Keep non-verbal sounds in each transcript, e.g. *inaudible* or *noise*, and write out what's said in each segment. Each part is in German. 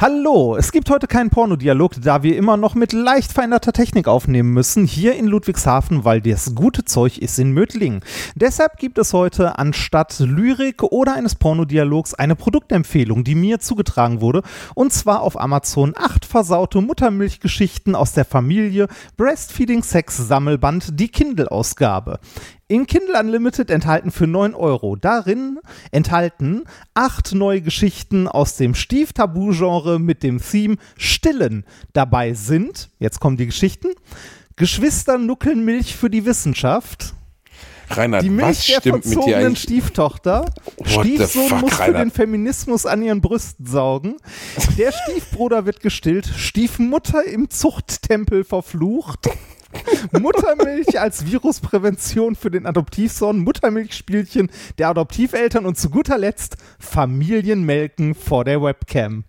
Hallo, es gibt heute keinen Pornodialog, da wir immer noch mit leicht veränderter Technik aufnehmen müssen, hier in Ludwigshafen, weil das gute Zeug ist in Mödling. Deshalb gibt es heute anstatt Lyrik oder eines Pornodialogs eine Produktempfehlung, die mir zugetragen wurde, und zwar auf Amazon acht versaute Muttermilchgeschichten aus der Familie Breastfeeding Sex Sammelband, die Kindle-Ausgabe in Kindle Unlimited enthalten für 9 Euro. Darin enthalten acht neue Geschichten aus dem Stieftabu-Genre mit dem Theme Stillen. Dabei sind, jetzt kommen die Geschichten, Geschwister nuckeln Milch für die Wissenschaft. Reinhard, die was Milch der stimmt mit dir eigentlich? Stieftochter. What Stiefsohn fuck, muss für Reinhard? den Feminismus an ihren Brüsten saugen. Der Stiefbruder wird gestillt. Stiefmutter im Zuchttempel verflucht. Muttermilch als Virusprävention für den Adoptivsohn, Muttermilchspielchen der Adoptiveltern und zu guter Letzt Familienmelken vor der Webcam.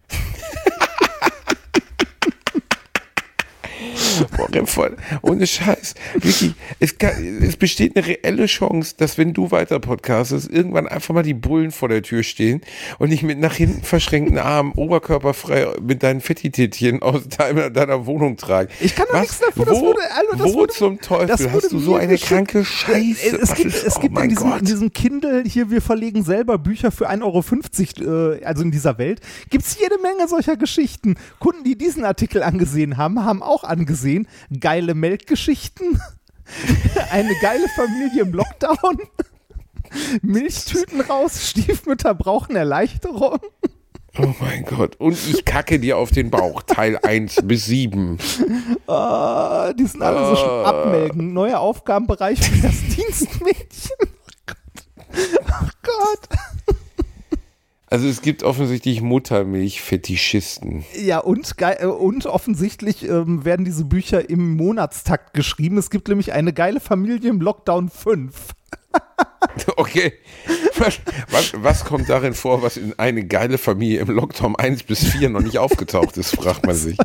Boah, voll. Ohne Scheiß. Wirklich, es, kann, es besteht eine reelle Chance, dass wenn du weiter podcastest, irgendwann einfach mal die Bullen vor der Tür stehen und dich mit nach hinten verschränkten Armen, oberkörperfrei mit deinen Fettitittchen aus deiner, deiner Wohnung tragen. Ich kann doch nichts wo, das wurde- also das wo wurde- zum Teufel hast du so eine kranke Scheiße? Es Was gibt, ist- es oh gibt in, diesem, in diesem Kindle hier, wir verlegen selber Bücher für 1,50 Euro, äh, also in dieser Welt, gibt es jede Menge solcher Geschichten. Kunden, die diesen Artikel angesehen haben, haben auch angesehen, geile Melkgeschichten, *laughs* eine geile Familie im Lockdown, Milchtüten raus, Stiefmütter brauchen Erleichterung. Oh mein Gott. Und ich kacke dir auf den Bauch. Teil 1 bis 7. Ah, die sind alle so schon abmelden. Neuer Aufgabenbereich für das Dienstmädchen. Oh Gott. Also es gibt offensichtlich Muttermilch-Fetischisten. Ja, und, äh, und offensichtlich ähm, werden diese Bücher im Monatstakt geschrieben. Es gibt nämlich eine geile Familie im Lockdown 5. *laughs* Okay. Was, was, was kommt darin vor, was in eine geile Familie im Lockdown 1 bis 4 noch nicht aufgetaucht ist, fragt man *laughs* sich.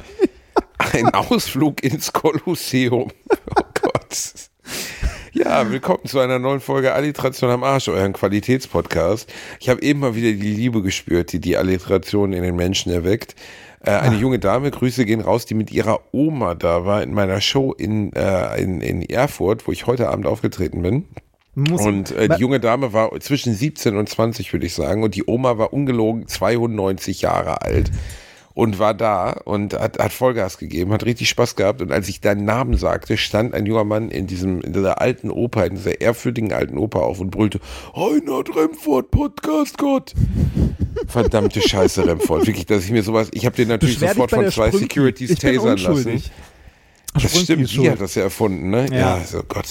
Ein Ausflug ins Kolosseum. Oh Gott. Ja, willkommen zu einer neuen Folge Alliteration am Arsch, euren Qualitätspodcast. Ich habe eben mal wieder die Liebe gespürt, die die Alliteration in den Menschen erweckt. Äh, eine junge Dame, Grüße gehen raus, die mit ihrer Oma da war in meiner Show in, äh, in, in Erfurt, wo ich heute Abend aufgetreten bin. Muss, Und äh, die junge Dame war zwischen 17 und 20, würde ich sagen. Und die Oma war ungelogen 92 Jahre alt und war da und hat, hat Vollgas gegeben, hat richtig Spaß gehabt. Und als ich deinen Namen sagte, stand ein junger Mann in diesem, in dieser alten Oper, in dieser ehrfürchtigen alten Oper auf und brüllte, Reinhard Remford, Podcast Gott. Verdammte Scheiße, Remford. Wirklich, dass ich mir sowas, ich habe den natürlich beschwer sofort von zwei Sprünki. Securities Ich tasern lassen. Das Sprünki stimmt, schuld. hat das ja erfunden, ne? Ja. Ja, so Gott.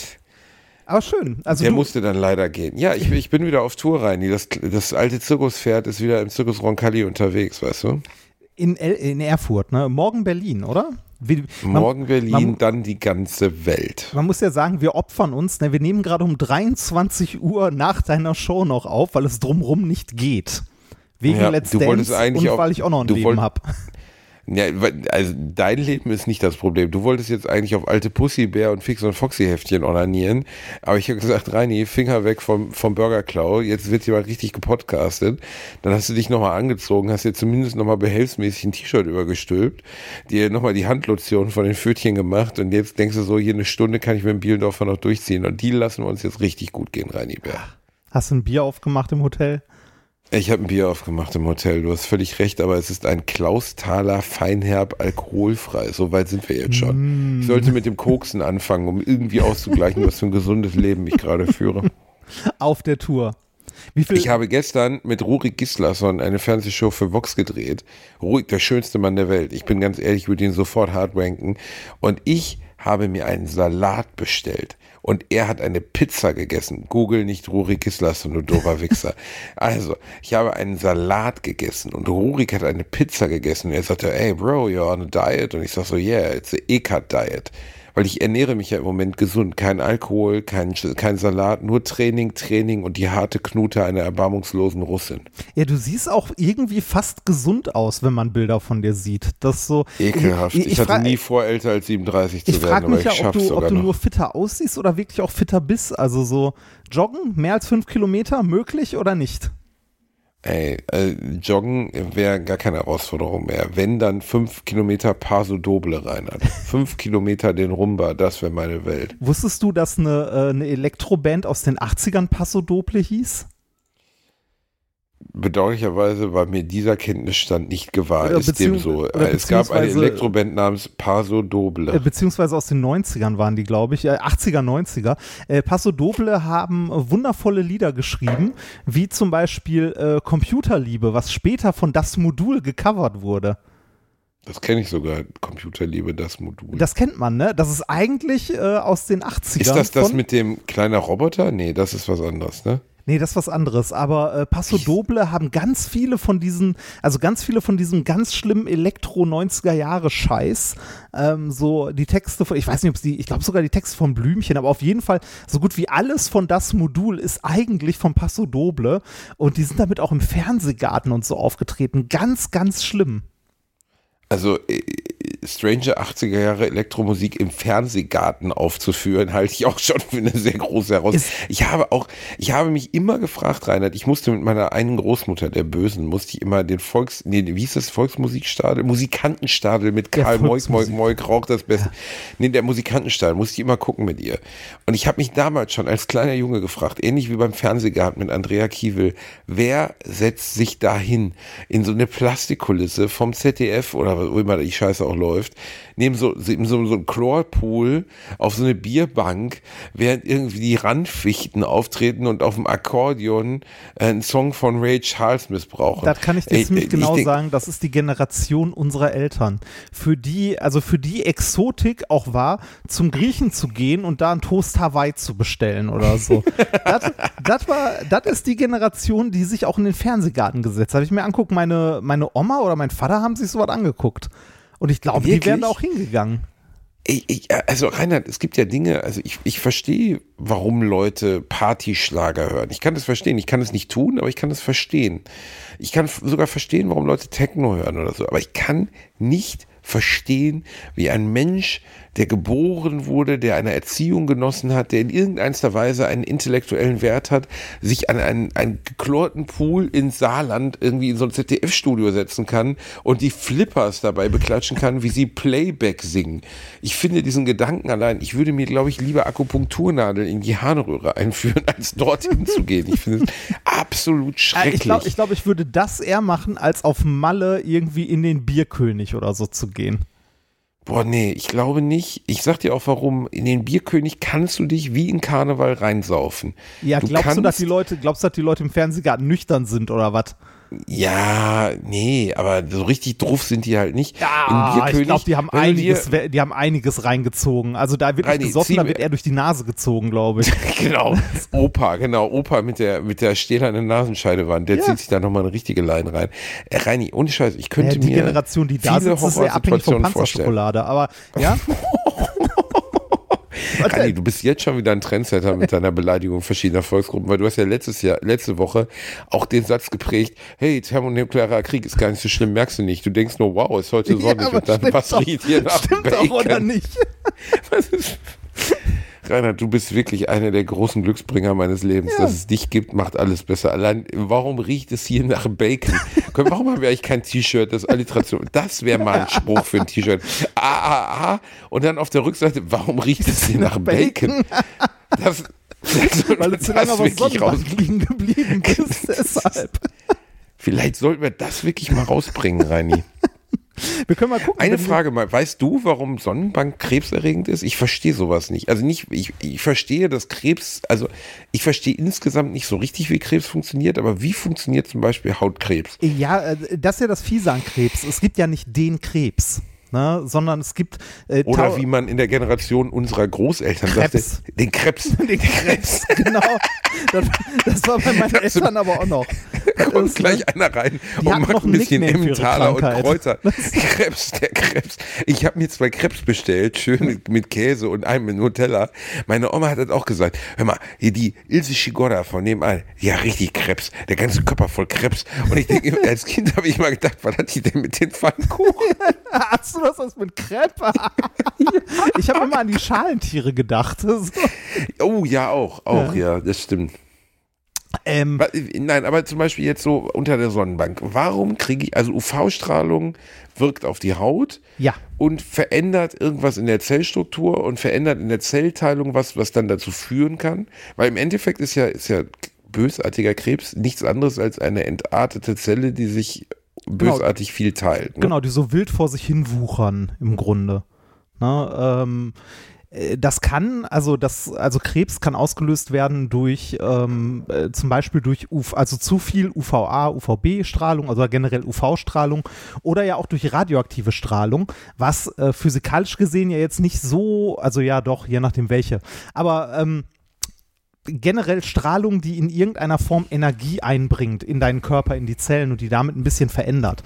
Aber schön. Also Der musste dann leider gehen. Ja, ich, ich bin wieder auf Tour rein. Das, das alte Zirkuspferd ist wieder im Zirkus Roncalli unterwegs, weißt du? In, El in Erfurt, ne? Morgen Berlin, oder? Wie, man- Morgen Berlin, man- dann die ganze Welt. Man muss ja sagen, wir opfern uns. Ne? Wir nehmen gerade um 23 Uhr nach deiner Show noch auf, weil es drumrum nicht geht. Wegen Ja, Let's Dance und auch- weil ich auch noch ein Leben habe. Ja, also dein Leben ist nicht das Problem. Du wolltest jetzt eigentlich auf alte Pussybär und Fix und Foxy Heftchen onanieren, aber ich habe gesagt, Reini, Finger weg vom, vom Burgerklau, jetzt wird hier mal richtig gepodcastet. Dann hast du dich nochmal angezogen, hast dir zumindest nochmal behelfsmäßig ein T-Shirt übergestülpt, dir nochmal die Handlotion von den Pfötchen gemacht und jetzt denkst du so, hier eine Stunde kann ich mit dem Bielendorfer noch durchziehen und die lassen wir uns jetzt richtig gut gehen, Reini Bär. Hast du ein Bier aufgemacht im Hotel? Ich habe ein Bier aufgemacht im Hotel, du hast völlig recht, aber es ist ein Klausthaler Feinherb alkoholfrei. So weit sind wir jetzt schon. Ich sollte mit dem Koksen anfangen, um irgendwie auszugleichen, was für ein gesundes Leben ich gerade führe. Auf der Tour. Wie viel? Ich habe gestern mit Rurik Gislason eine Fernsehshow für Vox gedreht. Rurik, der schönste Mann der Welt. Ich bin ganz ehrlich, ich würde ihn sofort hart ranken. Und ich habe mir einen Salat bestellt. Und er hat eine Pizza gegessen. Google nicht Rurik Gislason, du doofer *laughs* Wichser. Also, ich habe einen Salat gegessen und Rurik hat eine Pizza gegessen. Und er sagte, hey Bro, you're on a diet. Und ich sag so, yeah, it's a E-Cut Diet. Weil ich ernähre mich ja im Moment gesund. Kein Alkohol, kein, kein Salat, nur Training, Training und die harte Knute einer erbarmungslosen Russin. Ja, du siehst auch irgendwie fast gesund aus, wenn man Bilder von dir sieht. Das so. Ekelhaft. Ich, ich, ich hatte nie vor, älter als 37 zu werden, aber mich ich ja, ob du, ob du nur fitter aussiehst oder wirklich auch fitter bist. Also so joggen, mehr als fünf Kilometer, möglich oder nicht? Ey, äh, Joggen wäre gar keine Herausforderung mehr. Wenn dann fünf Kilometer Paso Doble reinert. *laughs* fünf Kilometer den Rumba, das wäre meine Welt. Wusstest du, dass eine, äh, eine Elektroband aus den 80ern Paso Doble hieß? Bedauerlicherweise war mir dieser Kenntnisstand nicht gewahr, ist dem so. oder Es gab eine Elektroband namens Paso Äh, Doble. beziehungsweise aus den 90ern waren die, glaube ich, äh, 80er, 90er. Äh, Paso Doble haben äh, wundervolle Lieder geschrieben, wie zum Beispiel äh, Computerliebe, was später von Das Modul gecovert wurde. Das kenne ich sogar, Computerliebe, das Modul. Das kennt man, ne? Das ist eigentlich äh, aus den 80ern. ist das das mit dem kleiner Roboter? Nee, das ist was anderes, ne? Nee, das ist was anderes. Aber äh, Paso Doble haben ganz viele von diesen, also ganz viele von diesem ganz schlimmen Elektro-90er-Jahre-Scheiß. Ähm, so die Texte von, ich weiß nicht, ob es die, ich glaube sogar die Texte von Blümchen, aber auf jeden Fall so gut wie alles von das Modul ist eigentlich von Paso Doble. Und die sind damit auch im Fernsehgarten und so aufgetreten. Ganz, ganz schlimm. Also strange 80er Jahre Elektromusik im Fernsehgarten aufzuführen, *laughs* halte ich auch schon für eine sehr große Herausforderung. Ich habe auch, ich habe mich immer gefragt, Reinhard, ich musste mit meiner einen Großmutter, der Bösen, musste ich immer den Volks, nee, wie hieß das, Volksmusikstadel? Musikantenstadel mit Karl Moik, Moik. Moik, Rauch das Beste. Nee, der Musikantenstadel, musste ich immer gucken mit ihr. Und ich habe mich damals schon als kleiner Junge gefragt, ähnlich wie beim Fernsehgarten mit Andrea Kiewel, wer setzt sich da hin in so eine Plastikkulisse vom ZDF oder wo immer die Scheiße auch läuft, neben so, neben so, so einem Chlorpool auf so eine Bierbank, während irgendwie die Randfichten auftreten und auf dem Akkordeon äh, einen Song von Ray Charles missbrauchen. Das kann ich dir ziemlich ich genau denk- sagen, das ist die Generation unserer Eltern. Für die, also für die Exotik auch war, zum Griechen zu gehen und da einen Toast Hawaii zu bestellen oder so. *laughs* das, das war, das ist die Generation, die sich auch in den Fernsehgarten gesetzt hat. Habe ich mir anguckt, meine, meine Oma oder mein Vater haben sich sowas angeguckt. Und ich glaube, die Wirklich? wären da auch hingegangen. Ich, ich, also Reinhard, es gibt ja Dinge, also ich, ich verstehe, warum Leute Partyschlager hören. Ich kann das verstehen. Ich kann es nicht tun, aber ich kann es verstehen. Ich kann sogar verstehen, warum Leute Techno hören oder so. Aber ich kann nicht verstehen, wie ein Mensch, der geboren wurde, der eine Erziehung genossen hat, der in irgendeiner Weise einen intellektuellen Wert hat, sich an einen, einen geklorten Pool in Saarland irgendwie in so ein ZDF-Studio setzen kann und die Flippers dabei beklatschen kann, wie sie Playback singen. Ich finde diesen Gedanken allein, ich würde mir, glaube ich, lieber Akupunkturnadeln in die Harnröhre einführen, *laughs* als dorthin zu gehen. Ich finde es absolut Äh, schrecklich. Ich glaube, ich, glaub, ich würde das eher machen, als auf Malle irgendwie in den Bierkönig oder so zu gehen. Boah, nee, ich glaube nicht. Ich sag dir auch warum. In den Bierkönig kannst du dich wie in Karneval reinsaufen. Ja, Du glaubst du, dass kannst- die Leute, glaubst du, dass die Leute im Fernsehgarten nüchtern sind oder was? Ja, nee, aber so richtig drauf sind die halt nicht. Ja, ich glaube, die haben einiges, dir- die haben einiges reingezogen. Also da wird nicht Reini, gesoffen, da wird er durch die Nase gezogen, glaube ich. *laughs* Genau, Opa, genau, Opa mit der, mit der stählernen Nasenscheidewand, der Ja. zieht sich da nochmal eine richtige Line rein. Äh, Reini, ohne Scheiß, ich könnte Ja, die mir Generation, die da sitzt, ist sehr abhängig von. Panzerschokolade. Aber ja. *laughs* Denn? du bist jetzt schon wieder ein Trendsetter mit deiner Beleidigung verschiedener Volksgruppen, weil du hast ja letztes Jahr, letzte Woche auch den Satz geprägt, hey, thermonuklearer Krieg ist gar nicht so schlimm, merkst du nicht. Du denkst nur, wow, ist heute *laughs* sonnig aber und dann was riecht hier nach Stimmt Bacon? doch, oder nicht? *laughs* Was ist? Reinhard, du bist wirklich einer der großen Glücksbringer meines Lebens. Dass es dich gibt, macht alles besser. Allein, warum riecht es hier nach Bacon? Warum haben wir eigentlich kein T-Shirt, das Alliteration? Das wäre mal ein Spruch für ein T-Shirt. Ah, ah, ah. Und dann auf der Rückseite, warum riecht es hier nach Bacon? Das, *laughs* das, Weil du zu lange auf. Sonnenbank liegen geblieben bist. *laughs* Deshalb. Vielleicht sollten wir das wirklich mal rausbringen, Reini. Wir können mal gucken. Eine Frage mal, weißt du, warum Sonnenbank krebserregend ist? Ich verstehe sowas nicht. Also nicht, ich, ich verstehe, dass Krebs, also ich verstehe insgesamt nicht so richtig, wie Krebs funktioniert, aber wie funktioniert zum Beispiel Hautkrebs? Ja, äh, das ist ja das Fiese an Krebs. Es gibt ja nicht den Krebs, ne, sondern es gibt äh, Oder wie man in der Generation unserer Großeltern Krebs. sagte, den Krebs. *laughs* den Krebs. genau. Das, das war bei meinen Eltern aber auch noch. *laughs* kommt ist, gleich ne? einer rein und macht noch ein bisschen Nickname Emmentaler und. Kräuter. *laughs* Krebs, der Krebs. Ich habe mir zwei Krebs bestellt, schön mit, Käse und einem mit Nutella. Meine Oma hat das auch gesagt. Hör mal, die Ilse Schigorda von nebenan, ja richtig Krebs, der ganze Körper voll Krebs. Und ich denke, als Kind habe ich mal gedacht, was hat die denn mit den Pfannkuchen? Hast du das was mit Crepe? *laughs* ich habe immer an die Schalentiere gedacht. *laughs* So. Oh ja, auch, auch, ja, das stimmt. Ähm, Wa- Nein, aber zum Beispiel jetzt so unter der Sonnenbank. Warum kriege ich, also UV-Strahlung wirkt auf die Haut ja. und verändert irgendwas in der Zellstruktur und verändert in der Zellteilung was, was dann dazu führen kann. Weil im Endeffekt ist ja, ist ja bösartiger Krebs nichts anderes als eine entartete Zelle, die sich Genau. bösartig viel teilt. Ne? Genau, die so wild vor sich hin wuchern im Grunde. Ne, ähm, äh, das kann, also das, also Krebs kann ausgelöst werden durch ähm, äh, zum Beispiel durch UV, also zu viel UVA, UVB-Strahlung, also generell UV-Strahlung oder ja auch durch radioaktive Strahlung, was äh, physikalisch gesehen ja jetzt nicht so, also ja doch, je nachdem welche. Aber ähm, generell Strahlung, die in irgendeiner Form Energie einbringt in deinen Körper, in die Zellen und die damit ein bisschen verändert.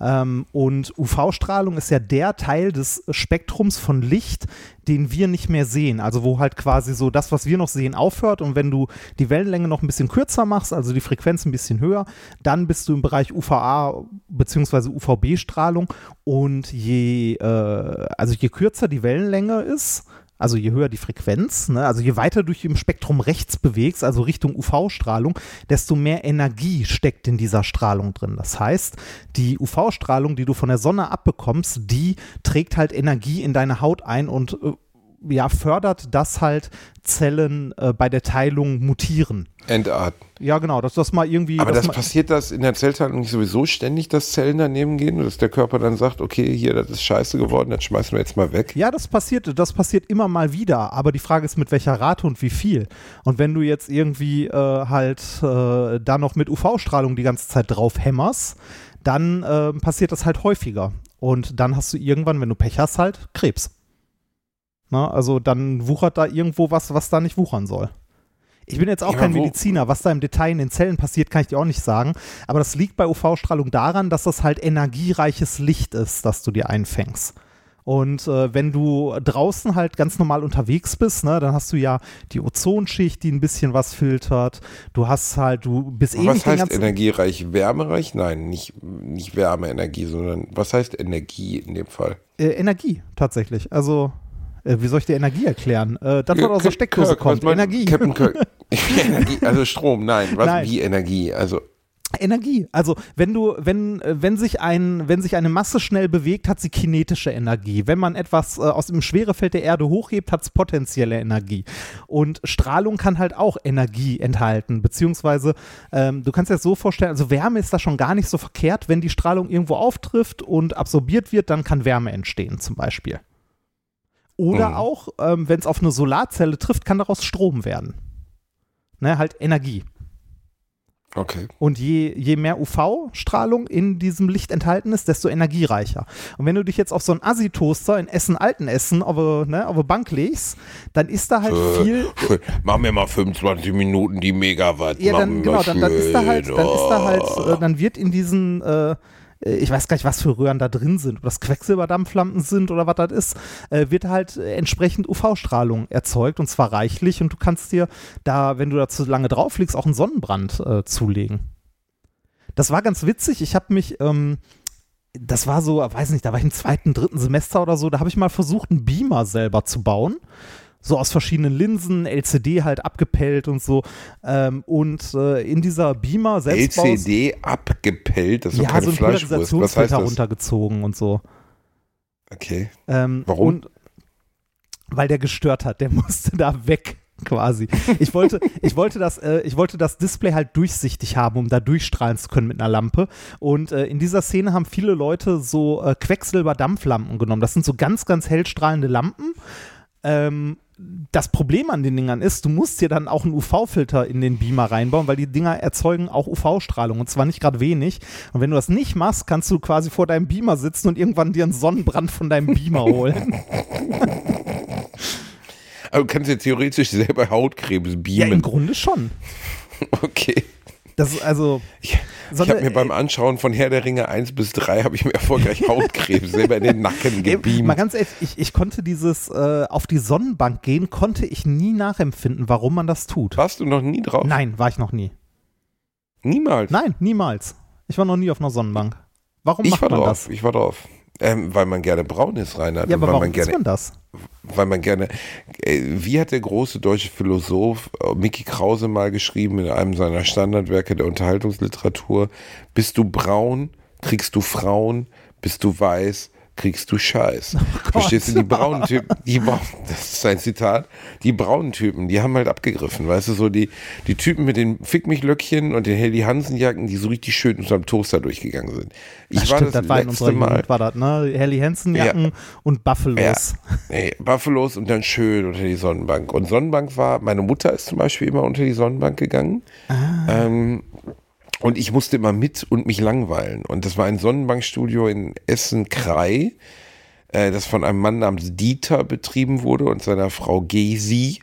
Ähm, und UV-Strahlung ist ja der Teil des Spektrums von Licht, den wir nicht mehr sehen. Also wo halt quasi so das, was wir noch sehen, aufhört. Und wenn du die Wellenlänge noch ein bisschen kürzer machst, also die Frequenz ein bisschen höher, dann bist du im Bereich UVA bzw. UVB-Strahlung. Und je, äh, also je kürzer die Wellenlänge ist, also je höher die Frequenz, ne, also je weiter du dich im Spektrum rechts bewegst, also Richtung UV-Strahlung, desto mehr Energie steckt in dieser Strahlung drin. Das heißt, die UV-Strahlung, die du von der Sonne abbekommst, die trägt halt Energie in deine Haut ein und äh, ja, fördert, dass halt Zellen äh, bei der Teilung mutieren. Entarten. Ja, genau, dass das mal irgendwie. Aber das passiert das in der Zellteilung nicht sowieso ständig, dass Zellen daneben gehen und dass der Körper dann sagt, okay, hier, das ist scheiße geworden, das schmeißen wir jetzt mal weg. Ja, das passiert, das passiert immer mal wieder, aber die Frage ist, mit welcher Rate und wie viel. Und wenn du jetzt irgendwie äh, halt äh, da noch mit UV-Strahlung die ganze Zeit drauf hämmerst, dann äh, passiert das halt häufiger. Und dann hast du irgendwann, wenn du Pech hast, halt Krebs. Na, also dann wuchert da irgendwo was, was da nicht wuchern soll. Ich bin jetzt auch Ja, kein Mediziner. Was da im Detail in den Zellen passiert, kann ich dir auch nicht sagen. Aber das liegt bei UV-Strahlung daran, dass das halt energiereiches Licht ist, das du dir einfängst. Und äh, wenn du draußen halt ganz normal unterwegs bist, ne, dann hast du ja die Ozonschicht, die ein bisschen was filtert. Du hast halt, du bist eh was heißt energiereich? Wärmereich? Nein, nicht, nicht Wärmeenergie, sondern was heißt Energie in dem Fall? äh, Energie tatsächlich. Also äh, wie soll ich dir Energie erklären? Äh, das, was aus der Steckdose Kirk, kommt. Energie. Captain Kirk. *laughs* *laughs* Energie, also Strom, nein. Was Nein. wie Energie? Also Energie. Also wenn du, wenn, äh, wenn sich ein, wenn sich eine Masse schnell bewegt, hat sie kinetische Energie. Wenn man etwas äh, aus dem Schwerefeld der Erde hochhebt, hat es potenzielle Energie. Und Strahlung kann halt auch Energie enthalten. Beziehungsweise, ähm, du kannst dir das so vorstellen, also Wärme ist da schon gar nicht so verkehrt. Wenn die Strahlung irgendwo auftrifft und absorbiert wird, dann kann Wärme entstehen, zum Beispiel. Oder Mhm. auch, ähm, wenn es auf eine Solarzelle trifft, kann daraus Strom werden. Ne, halt Energie. okay. Und je, je mehr UV-Strahlung in diesem Licht enthalten ist, desto energiereicher. Und wenn du dich jetzt auf so einen Assi-Toaster in Essen, alten Essen, auf eine, ne, auf eine Bank legst, dann ist da halt Äh, viel. *laughs* Mach mir mal 25 Minuten die Megawatt. Ja, dann, genau, dann, dann ist da halt, dann ist da halt, äh, dann wird in diesen, äh, ich weiß gar nicht, was für Röhren da drin sind, ob das Quecksilberdampflampen sind oder was das ist, äh, wird halt äh, entsprechend UV-Strahlung erzeugt und zwar reichlich und du kannst dir da, wenn du da zu lange drauf liegst, auch einen Sonnenbrand äh, zulegen. Das war ganz witzig. Ich habe mich, ähm, das war so, weiß nicht, da war ich im zweiten, dritten Semester oder so, da habe ich mal versucht, einen Beamer selber zu bauen. So aus verschiedenen Linsen, LCD halt abgepellt und so. Ähm, und äh, in dieser Beamer selbst LCD abgepellt, das ist ja, keine so ein Polarisationsfilter runtergezogen und so. Okay. Ähm, Warum? Und weil der gestört hat, der *laughs* musste da weg quasi. Ich wollte, ich wollte das, äh, ich wollte das Display halt durchsichtig haben, um da durchstrahlen zu können mit einer Lampe. Und äh, in dieser Szene haben viele Leute so äh, Quecksilber-Dampflampen genommen. Das sind so ganz, ganz hell strahlende Lampen. Ähm, das Problem an den Dingern ist, du musst dir dann auch einen UV-Filter in den Beamer reinbauen, weil die Dinger erzeugen auch UV-Strahlung und zwar nicht gerade wenig. Und wenn du das nicht machst, kannst du quasi vor deinem Beamer sitzen und irgendwann dir einen Sonnenbrand von deinem Beamer *laughs* holen. Aber du kannst ja theoretisch selber Hautkrebs ja, beamen. im Grunde schon. *laughs* okay. Das ist also. Ich, ich habe mir beim Anschauen von Herr der Ringe 1 bis 3 habe ich mir *laughs* erfolgreich Hautkrebs selber in den Nacken gebeamt. Mal ganz ehrlich, ich, ich konnte dieses äh, auf die Sonnenbank gehen, konnte ich nie nachempfinden, warum man das tut. Warst du noch nie drauf? Nein, war ich noch nie. Niemals? Nein, niemals. Ich war noch nie auf einer Sonnenbank. Warum ich macht war man drauf, das? Ich war drauf. Ähm, weil man gerne braun ist, Reinhard. Ja, aber weil warum man gerne, man das? Weil man gerne, äh, wie hat der große deutsche Philosoph äh, Mickey Krause mal geschrieben in einem seiner Standardwerke der Unterhaltungsliteratur, bist du braun, kriegst du Frauen, bist du weiß, kriegst du Scheiß. Oh *laughs* Verstehst du, die braunen Typen, die *laughs* das ist ein Zitat, die braunen Typen, die haben halt abgegriffen, weißt du, so die, die Typen mit den Fick mich Löckchen und den Helly Hansen Jacken, die so richtig schön unterm Toaster durchgegangen sind. Ich Das war stimmt, das, das war in letzte Mal, Jugend, war das, ne? Helly Hansen Jacken und Buffalos. Ja. Nee, Buffalos und dann schön unter die Sonnenbank. Und Sonnenbank war, meine Mutter ist zum Beispiel immer unter die Sonnenbank gegangen. Ähm, und ich musste immer mit und mich langweilen. Und das war ein Sonnenbankstudio in Essen-Krei, äh, das von einem Mann namens Dieter betrieben wurde und seiner Frau Gesi.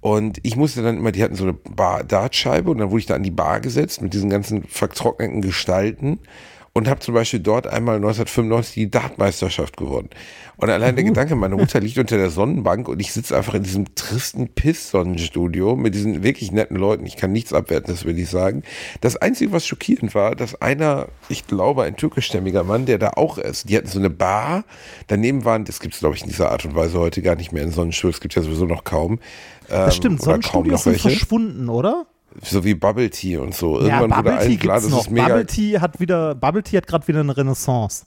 Und ich musste dann immer, die hatten so eine Bar Dartscheibe und dann wurde ich da an die Bar gesetzt mit diesen ganzen vertrockneten Gestalten und habe zum Beispiel dort einmal 1995 die Dartmeisterschaft gewonnen. Und allein der Gedanke, meine Mutter liegt unter der Sonnenbank und ich sitze einfach in diesem tristen Piss-Sonnenstudio mit diesen wirklich netten Leuten. Ich kann nichts abwerten, das will ich sagen. Das Einzige, was schockierend war, dass einer, ich glaube, ein türkischstämmiger Mann, der da auch ist, die hatten so eine Bar, daneben waren, das gibt es, glaube ich, in dieser Art und Weise heute gar nicht mehr in Sonnenstudio, es gibt ja sowieso noch kaum. Das ähm, stimmt, oder kaum Sonnenstudios sind verschwunden, oder? So wie Bubble Tea und so. Ja, Irgendwann wurde Bubble Tea allen klar, gibt's das noch. ist mega Bubble Tea hat wieder, Bubble Tea hat gerade wieder eine Renaissance.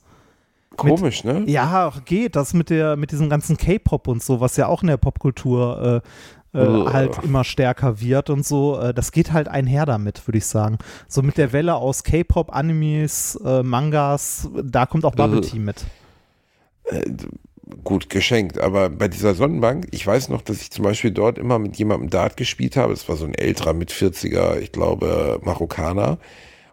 komisch, ne? Ja, geht. Das mit der, mit diesem ganzen K-Pop und so, was ja auch in der Popkultur äh, äh, halt immer stärker wird und so, äh, das geht halt einher damit, würde ich sagen. So mit der Welle aus K-Pop, Animes, äh, Mangas, da kommt auch Bubble. Tea mit. Gut geschenkt. Aber bei dieser Sonnenbank, ich weiß noch, dass ich zum Beispiel dort immer mit jemandem Dart gespielt habe. Das war so ein älterer mit 40er, ich glaube, Marokkaner.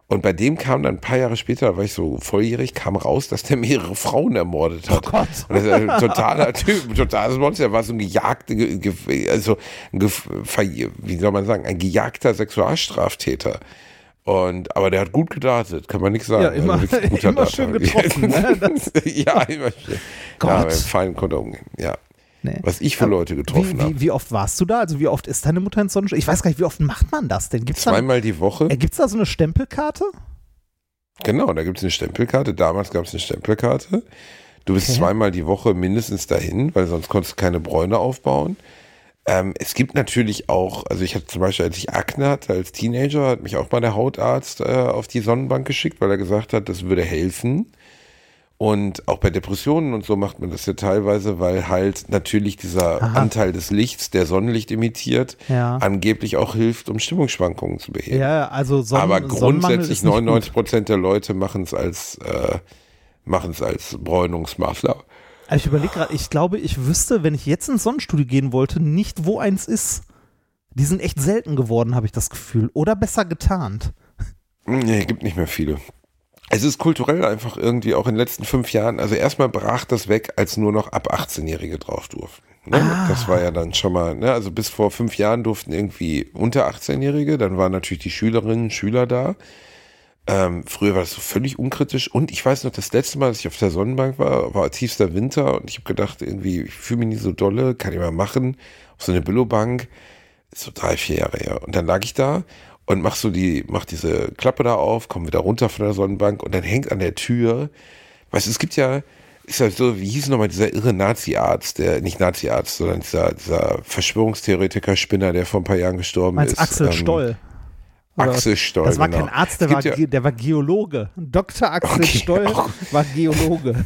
Und bei dem kam dann ein paar Jahre später, da war ich so volljährig, kam raus, dass der mehrere Frauen ermordet hat. Oh Gott. Und das ist ein totaler Typ, ein totales Monster. Er war so ein gejagter, ge, ge, also ein wie soll man sagen, ein gejagter Sexualstraftäter. Und, aber der hat gut gedartet, kann man nichts sagen. Ja, immer- wirklich guter immer schön getroffen, ne? *laughs* Ja, immer schön. Gott. Ja, fein konnte er umgehen. Ja. Nee. Was ich für Leute getroffen habe. wie, wie oft warst du da? Also wie oft ist deine Mutter ins Sonnenstudio? Ich weiß gar nicht, wie oft macht man das denn? Gibt's da, Zweimal die Woche. äh, gibt's da so eine Stempelkarte? Genau, da gibt es eine Stempelkarte. Damals gab es eine Stempelkarte. Du bist Okay. zweimal die Woche mindestens dahin, weil sonst konntest du keine Bräune aufbauen. Ähm, es gibt natürlich auch, also ich hatte zum Beispiel, als ich Akne hatte als Teenager, hat mich auch mal der Hautarzt äh, auf die Sonnenbank geschickt, weil er gesagt hat, das würde helfen. Und auch bei Depressionen und so macht man das ja teilweise, weil halt natürlich dieser Aha. Anteil des Lichts, der Sonnenlicht imitiert, Ja. angeblich auch hilft, um Stimmungsschwankungen zu beheben. Ja, also Sonnen Aber grundsätzlich ist nicht 99 gut. Prozent der Leute machen es als äh, machen es als Bräunungsmaßnahme. Also ich überlege gerade, ich glaube, ich wüsste, wenn ich jetzt ins Sonnenstudio gehen wollte, nicht, wo eins ist. Die sind echt selten geworden, habe ich das Gefühl. Oder besser getarnt. Nee, gibt nicht mehr viele. Es ist kulturell einfach irgendwie auch in den letzten fünf Jahren, also erstmal brach das weg, als nur noch ab 18-Jährige drauf durften. Ne? Ah. Das war ja dann schon mal, ne? also bis vor fünf Jahren durften irgendwie unter 18-Jährige, dann waren natürlich die Schülerinnen und Schüler da. Ähm, früher war das so völlig unkritisch und ich weiß noch, das letzte Mal, dass ich auf der Sonnenbank war, war tiefster Winter und ich habe gedacht, irgendwie, ich fühle mich nicht so dolle, kann ich mal machen, auf so eine Billobank, ist so drei, vier Jahre her. Und dann lag ich da und mach so die, mach diese Klappe da auf, komm wieder runter von der Sonnenbank und dann hängt an der Tür, weißt du, es gibt ja, ist ja so, wie hieß nochmal dieser irre Nazi-Arzt, der, nicht Nazi-Arzt, sondern dieser, dieser Verschwörungstheoretiker-Spinner, der vor ein paar Jahren gestorben Meinst ist. Axel ähm, Stoll? Axel Stoll, Das war genau. kein Arzt, der war, ja- der war Geologe. Dr. Axel Okay, Stoll *laughs* war Geologe.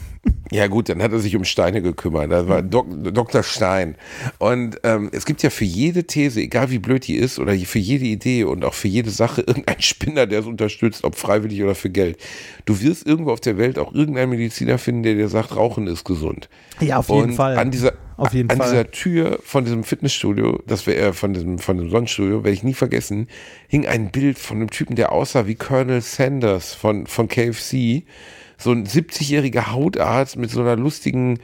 Ja gut, dann hat er sich um Steine gekümmert. Das war Dok Dr. Stein. Und ähm, es gibt ja für jede These, egal wie blöd die ist, oder für jede Idee und auch für jede Sache *laughs* irgendeinen Spinner, der es unterstützt, ob freiwillig oder für Geld. Du wirst irgendwo auf der Welt auch irgendeinen Mediziner finden, der dir sagt, Rauchen ist gesund. Ja, auf jeden und Fall. An dieser, Auf jeden an Fall. dieser Tür von diesem Fitnessstudio, das wäre äh, von diesem, von dem Sonnenstudio, werde ich nie vergessen, hing ein Bild von einem Typen, der aussah wie Colonel Sanders von, von KFC. So ein 70-jähriger Hautarzt mit so einer lustigen,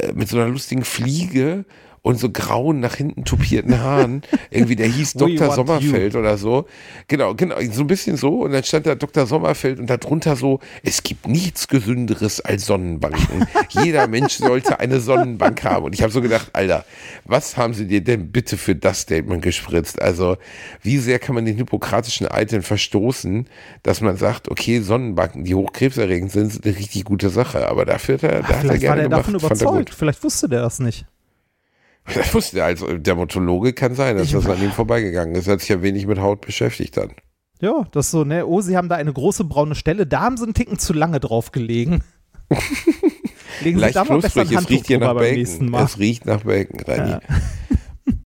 äh, mit so einer lustigen Fliege und so grauen, nach hinten tupierten Haaren. *laughs* Irgendwie, der hieß Dr. Sommerfeld oder so. Genau, genau, so ein bisschen so. Und dann stand da Dr. Sommerfeld und darunter so, es gibt nichts Gesünderes als Sonnenbanken. *laughs* Jeder Mensch sollte eine Sonnenbank haben. Und ich habe so gedacht, Alter, was haben sie dir denn bitte für das Statement gespritzt? Also, wie sehr kann man den hippokratischen Eid denn verstoßen, dass man sagt, okay, Sonnenbanken, die hochkrebserregend sind, sind eine richtig gute Sache. Aber dafür hat er, da hat er Vielleicht war gerne der gemacht. davon er überzeugt. Vielleicht wusste der das nicht. Das wusste er als Dermatologe, kann sein, dass Ich- das an ihm vorbeigegangen ist. Er hat sich ja wenig mit Haut beschäftigt dann. Ja, das ist so, ne, oh, sie haben da eine große braune Stelle, da haben sie einen Ticken zu lange drauf gelegen. *laughs* Legen Sie Leicht da mal besser ein es riecht hier nach beim nächsten. Mal. Es riecht nach Bacon, Reini. Ja. *laughs*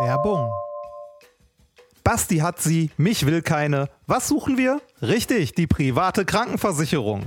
Werbung. Basti hat sie, mich will keine. Was suchen wir? Richtig, die private Krankenversicherung.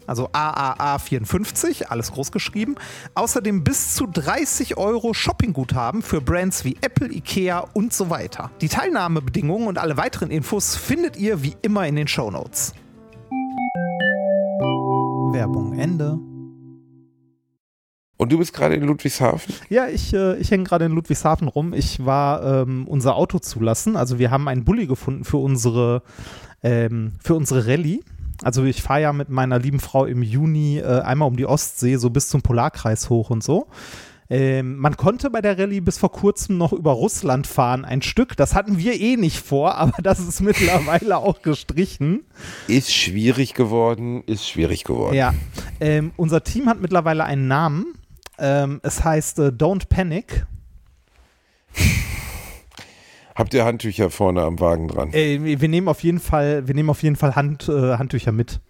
also AAA54, alles groß geschrieben, außerdem bis zu 30 Euro Shoppingguthaben für Brands wie Apple, Ikea und so weiter. Die Teilnahmebedingungen und alle weiteren Infos findet ihr wie immer in den Shownotes. Werbung Ende. Und du bist gerade in Ludwigshafen? Ja, ich, äh, ich hänge gerade in Ludwigshafen rum. Ich war ähm, unser Auto zulassen. Also wir haben einen Bulli gefunden für unsere, ähm, für unsere Rallye. Also ich fahre ja mit meiner lieben Frau im Juni äh, einmal um die Ostsee, so bis zum Polarkreis hoch und so. Ähm, man konnte bei der Rallye bis vor kurzem noch über Russland fahren, ein Stück. Das hatten wir eh nicht vor, *laughs* aber das ist mittlerweile auch gestrichen. Ist schwierig geworden, ist schwierig geworden. Ja, ähm, unser Team hat mittlerweile einen Namen. Ähm, es heißt äh, Don't Panic. Habt ihr Handtücher vorne am Wagen dran? Äh, wir nehmen auf jeden Fall, wir nehmen auf jeden Fall Hand, äh, Handtücher mit.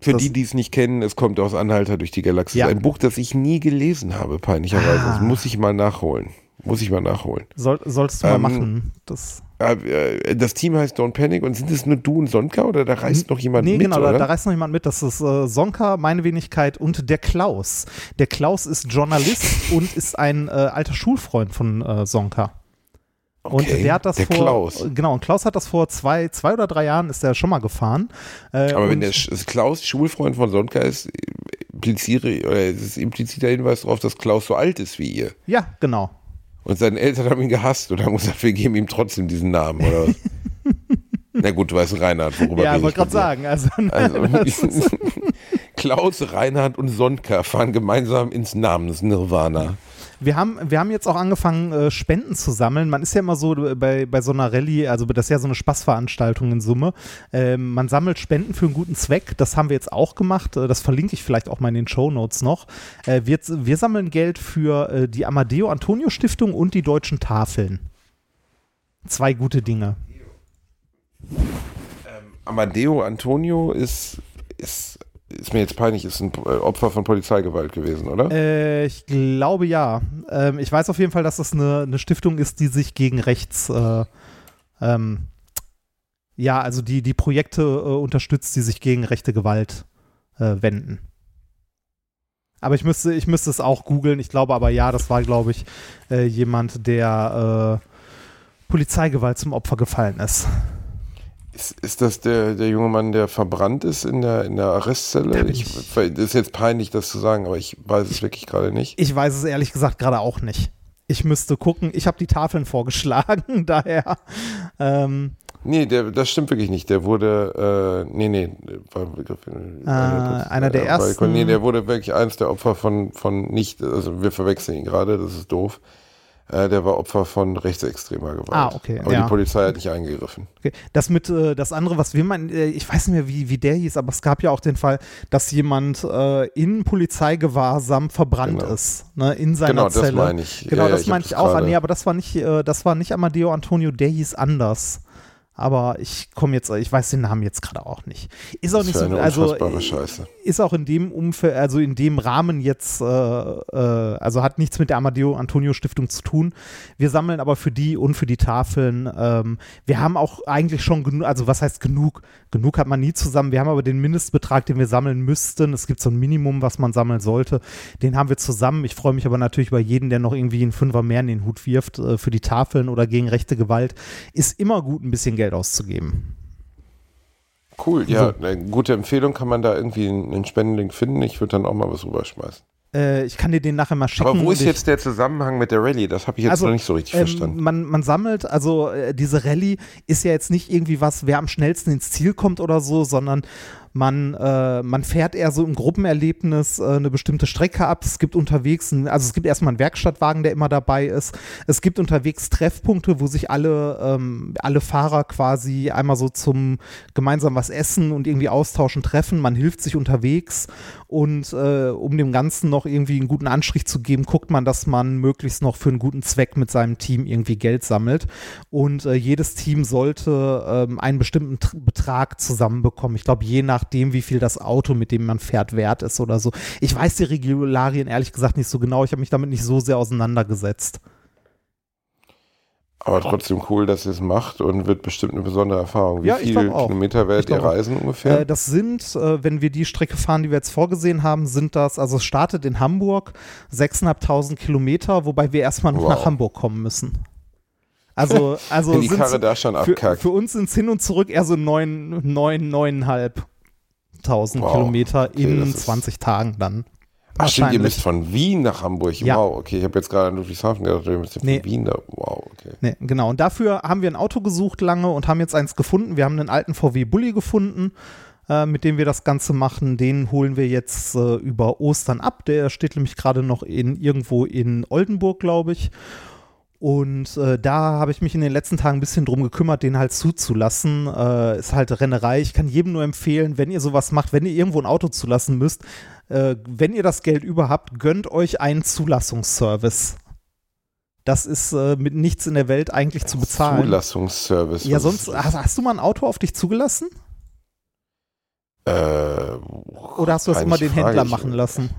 Für das- die, die es nicht kennen, es kommt aus Anhalter durch die Galaxie. Ja. Ein Buch, das ich nie gelesen habe, peinlicherweise. Ah. Das muss ich mal nachholen. Muss ich mal nachholen. Soll, sollst du mal Ähm, machen. Das, Äh, Das Team heißt Don't Panic und sind es nur du und Sonka oder da reist noch jemand nee, mit? genau, oder? da, da reist noch jemand mit. Das ist äh, Sonka, meine Wenigkeit und der Klaus. Der Klaus ist Journalist *laughs* und ist ein äh, alter Schulfreund von äh, Sonka. Und Okay, der hat das der vor, Klaus. genau, und Klaus hat das vor zwei, zwei oder drei Jahren ist er schon mal gefahren. Äh, Aber wenn der Sch- Klaus Schulfreund von Sonka ist, impliziere, oder es ist impliziter Hinweis darauf, dass Klaus so alt ist wie ihr. Ja, genau. Und seine Eltern haben ihn gehasst und haben gesagt, wir geben ihm trotzdem diesen Namen, oder was? *laughs* Na gut, du weißt Reinhard, worüber ja, rede wollte ich gerade sagen. Also, Also, *laughs* *laughs* Klaus, Reinhard und Sonka fahren gemeinsam ins Namensnirvana. Wir haben, wir haben jetzt auch angefangen, äh, Spenden zu sammeln. Man ist ja immer so äh, bei, bei so einer Rallye, also das ist ja so eine Spaßveranstaltung in Summe. Ähm, man sammelt Spenden für einen guten Zweck. Das haben wir jetzt auch gemacht. Äh, Das verlinke ich vielleicht auch mal in den Show Notes noch. Äh, wir, wir sammeln Geld für äh, die Amadeo Antonio Stiftung und die deutschen Tafeln. Zwei gute Dinge. Amadeo Antonio ist, ist, ist mir jetzt peinlich, ist ein äh, Opfer von Polizeigewalt gewesen, oder? Äh, ich glaube ja. Ähm, ich weiß auf jeden Fall, dass das eine, eine Stiftung ist, die sich gegen rechts, äh, ähm, ja, also die, die Projekte äh, unterstützt, die sich gegen rechte Gewalt äh, wenden. Aber ich müsste, ich müsste es auch googeln. Ich glaube aber ja, das war, glaube ich, äh, jemand, der Polizeigewalt zum Opfer gefallen ist. Ist, ist das der, der junge Mann, der verbrannt ist in der, in der Arrestzelle? Ich, ich- das ist jetzt peinlich, das zu sagen, aber ich weiß es wirklich gerade nicht. Ich weiß es ehrlich gesagt gerade auch nicht. Ich müsste gucken. Ich habe die Tafeln vorgeschlagen, *laughs* daher. Ähm, Nee, der, das stimmt wirklich nicht. Der wurde, äh, nee, nee, war Begriff, äh, einer der äh, ersten- Nee, der wurde wirklich eins der Opfer von, von nicht, also wir verwechseln ihn gerade, das ist doof. Äh, der war Opfer von rechtsextremer Gewalt. Ah, okay, Aber ja. die Polizei hat nicht eingegriffen. Okay. Das mit, äh, das andere, was wir meinen, äh, ich weiß nicht mehr, wie, wie der hieß, aber es gab ja auch den Fall, dass jemand äh, in Polizeigewahrsam verbrannt Genau. ist, ne, in seiner Genau, das Zelle. meine ich. Genau, Ja, ja, das ich hab meinte ich das auch. Nee, aber das war nicht, äh, das war nicht Amadeo Antonio, der hieß anders. Aber ich komme jetzt, ich weiß den Namen jetzt gerade auch nicht. Ist auch Das nicht so, also Scheiße. ist auch in dem Umfeld, also in dem Rahmen jetzt, äh, äh, also hat nichts mit der Amadeo Antonio Stiftung zu tun. Wir sammeln aber für die und für die Tafeln. Ähm, wir haben auch eigentlich schon genug, also was heißt genug? Genug hat man nie zusammen. Wir haben aber den Mindestbetrag, den wir sammeln müssten. Es gibt so ein Minimum, was man sammeln sollte. Den haben wir zusammen. Ich freue mich aber natürlich über jeden, der noch irgendwie einen Fünfer mehr in den Hut wirft äh, für die Tafeln oder gegen rechte Gewalt. Ist immer gut, ein bisschen Geld auszugeben. Cool, ja, eine gute Empfehlung kann man da irgendwie einen Spendenlink finden. Ich würde dann auch mal was rüberschmeißen. Äh, ich kann dir den nachher mal schicken. Aber wo ist jetzt der Zusammenhang mit der Rallye? Das habe ich jetzt Also, noch nicht so richtig ähm, verstanden. Man, man sammelt, also äh, diese Rallye ist ja jetzt nicht irgendwie was, wer am schnellsten ins Ziel kommt oder so, sondern man, äh, man fährt eher so im Gruppenerlebnis äh, eine bestimmte Strecke ab. Es gibt unterwegs, ein, also es gibt erstmal einen Werkstattwagen, der immer dabei ist. Es gibt unterwegs Treffpunkte, wo sich alle, ähm, alle Fahrer quasi einmal so zum gemeinsam was essen und irgendwie austauschen treffen. Man hilft sich unterwegs und äh, um dem Ganzen noch irgendwie einen guten Anstrich zu geben, guckt man, dass man möglichst noch für einen guten Zweck mit seinem Team irgendwie Geld sammelt. Und äh, jedes Team sollte ähm, einen bestimmten Tr- Betrag zusammenbekommen. Ich glaube, je nachdem, wie viel das Auto, mit dem man fährt, wert ist oder so. Ich weiß die Regularien ehrlich gesagt nicht so genau. Ich habe mich damit nicht so sehr auseinandergesetzt. Aber trotzdem cool, dass ihr es macht und wird bestimmt eine besondere Erfahrung. Wie Ja, viele. Kilometer werdet ihr glaub auch. reisen ungefähr? Äh, das sind, äh, wenn wir die Strecke fahren, die wir jetzt vorgesehen haben, sind das, also es startet in Hamburg, 6.500 Kilometer, wobei wir erstmal noch Wow. nach Hamburg kommen müssen. Also, *laughs* also Wenn die Karre da schon für, für uns sind es hin und zurück eher so neun, neun, neuneinhalb tausend Wow. Kilometer Okay, in das ist- 20 Tagen dann. Ach stimmt, ihr müsst von Wien nach Hamburg. Ja. Wow, okay. Ich habe jetzt gerade an Ludwigshafen gedacht, ihr müsst von Nee. Wien da. Wow, okay. Nee, genau. Und dafür haben wir ein Auto gesucht lange und haben jetzt eins gefunden. Wir haben einen alten VW Bulli gefunden, äh, mit dem wir das Ganze machen. Den holen wir jetzt äh, über Ostern ab. Der steht nämlich gerade noch in irgendwo in Oldenburg, glaube ich. Und äh, da habe ich mich in den letzten Tagen ein bisschen drum gekümmert, den halt zuzulassen. Äh, ist halt Rennerei. Ich kann jedem nur empfehlen, wenn ihr sowas macht, wenn ihr irgendwo ein Auto zulassen müsst, äh, wenn ihr das Geld über habt, gönnt euch einen Zulassungsservice. Das ist äh, mit nichts in der Welt eigentlich zu bezahlen. Zulassungsservice. Ja, sonst, hast, hast du mal ein Auto auf dich zugelassen? Äh, Oder hast du das immer den Händler machen lassen?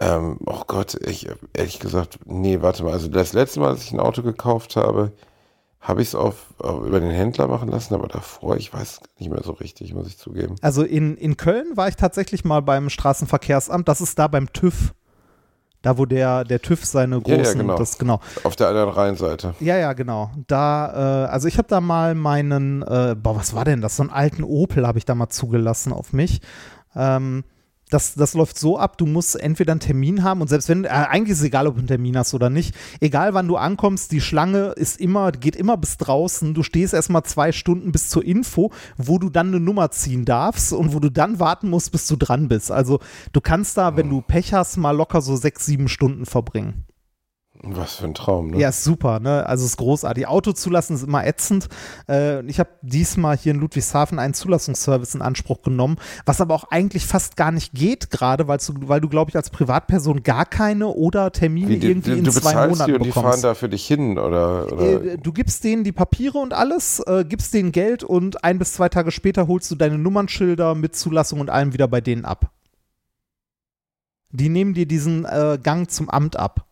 Ähm, oh Gott, ich ehrlich gesagt, nee, warte mal. Also das letzte Mal, als ich ein Auto gekauft habe, habe ich es auf, auf über den Händler machen lassen, aber davor, ich weiß nicht mehr so richtig, muss ich zugeben. Also in, in Köln war ich tatsächlich mal beim Straßenverkehrsamt. Das ist da beim TÜV. Da, wo der, der TÜV seine Ja, großen, ja, genau. das genau. Auf der anderen Rheinseite. Ja, ja, genau. Da, äh, also ich habe da mal meinen, äh, boah, was war denn das? So einen alten Opel habe ich da mal zugelassen auf mich. Ähm, das, das läuft so ab, du musst entweder einen Termin haben und selbst wenn, äh, eigentlich ist es egal, ob du einen Termin hast oder nicht, egal wann du ankommst, die Schlange ist immer, geht immer bis draußen, du stehst erstmal zwei Stunden bis zur Info, wo du dann eine Nummer ziehen darfst und wo du dann warten musst, bis du dran bist. Also du kannst da, wenn du Pech hast, mal locker so sechs, sieben Stunden verbringen. Was für ein Traum, ne? Ja, ist super, ne? Also ist großartig. Auto zulassen ist immer ätzend. Äh, ich habe diesmal hier in Ludwigshafen einen Zulassungsservice in Anspruch genommen, was aber auch eigentlich fast gar nicht geht, gerade weil du, weil du, glaube ich, als Privatperson gar keine oder Termine Wie, die, irgendwie du, in du zwei bezahlst Monaten die und die fahren da für dich hin, oder? oder? Äh, Du gibst denen die Papiere und alles, äh, gibst denen Geld und ein bis zwei Tage später holst du deine Nummernschilder mit Zulassung und allem wieder bei denen ab. Die nehmen dir diesen äh, Gang zum Amt ab.